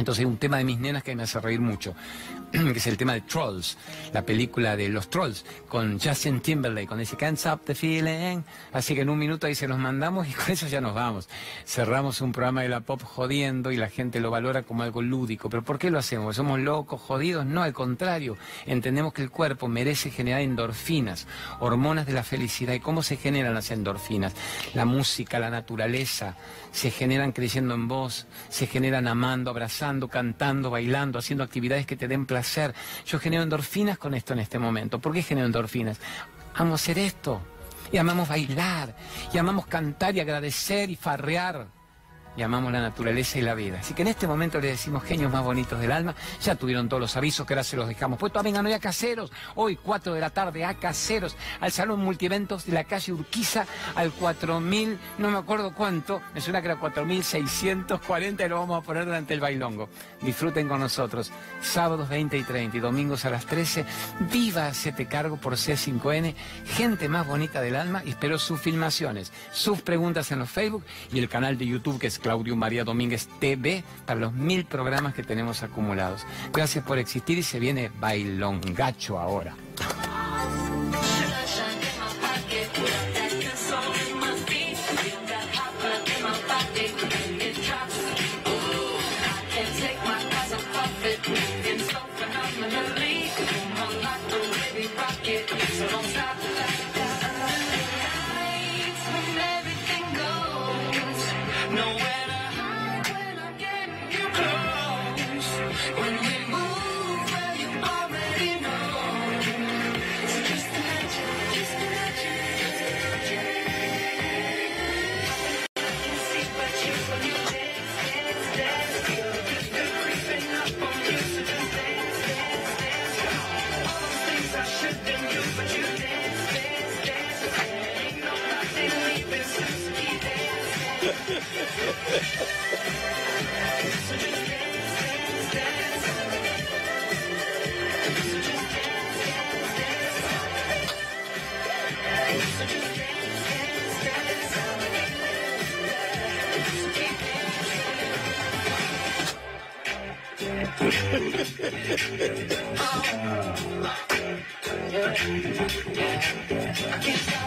[SPEAKER 1] Entonces, un tema de mis nenas que me hace reír mucho, (clears throat) que es el tema de Trolls, la película de los Trolls, con Justin Timberlake, con ese Can't Stop the Feeling. Así que en un minuto ahí se los mandamos y (laughs) con eso ya nos vamos. Cerramos un programa de la pop jodiendo y la gente lo valora como algo lúdico. ¿Pero por qué lo hacemos? ¿Somos locos, jodidos? No, al contrario. Entendemos que el cuerpo merece generar endorfinas, hormonas de la felicidad. ¿Y cómo se generan las endorfinas? La música, la naturaleza, se generan creciendo en voz, se generan amando, abrazando, cantando, bailando, haciendo actividades que te den placer. Yo genero endorfinas con esto en este momento. ¿Por qué genero endorfinas? Amo hacer esto. Y amamos bailar. Y amamos cantar y agradecer y farrear y amamos la naturaleza y la vida. Así que en este momento le decimos genios más bonitos del alma. Ya tuvieron todos los avisos que ahora se los dejamos puestos. Ah, vengan hoy a Caseros, hoy 4 de la tarde a Caseros, al Salón Multiventos de la calle Urquiza, al 4000, no me acuerdo cuánto, me suena que era 4640 y lo vamos a poner durante el bailongo. Disfruten con nosotros. Sábados 20 y 30 y domingos a las 13. Viva te Cargo por C5N. Gente más bonita del alma espero sus filmaciones, sus preguntas en los Facebook y el canal de YouTube que es Claudio María Domínguez TV para los mil programas que tenemos acumulados. Gracias por existir y se viene Bailongacho ahora. (laughs) I can't stop.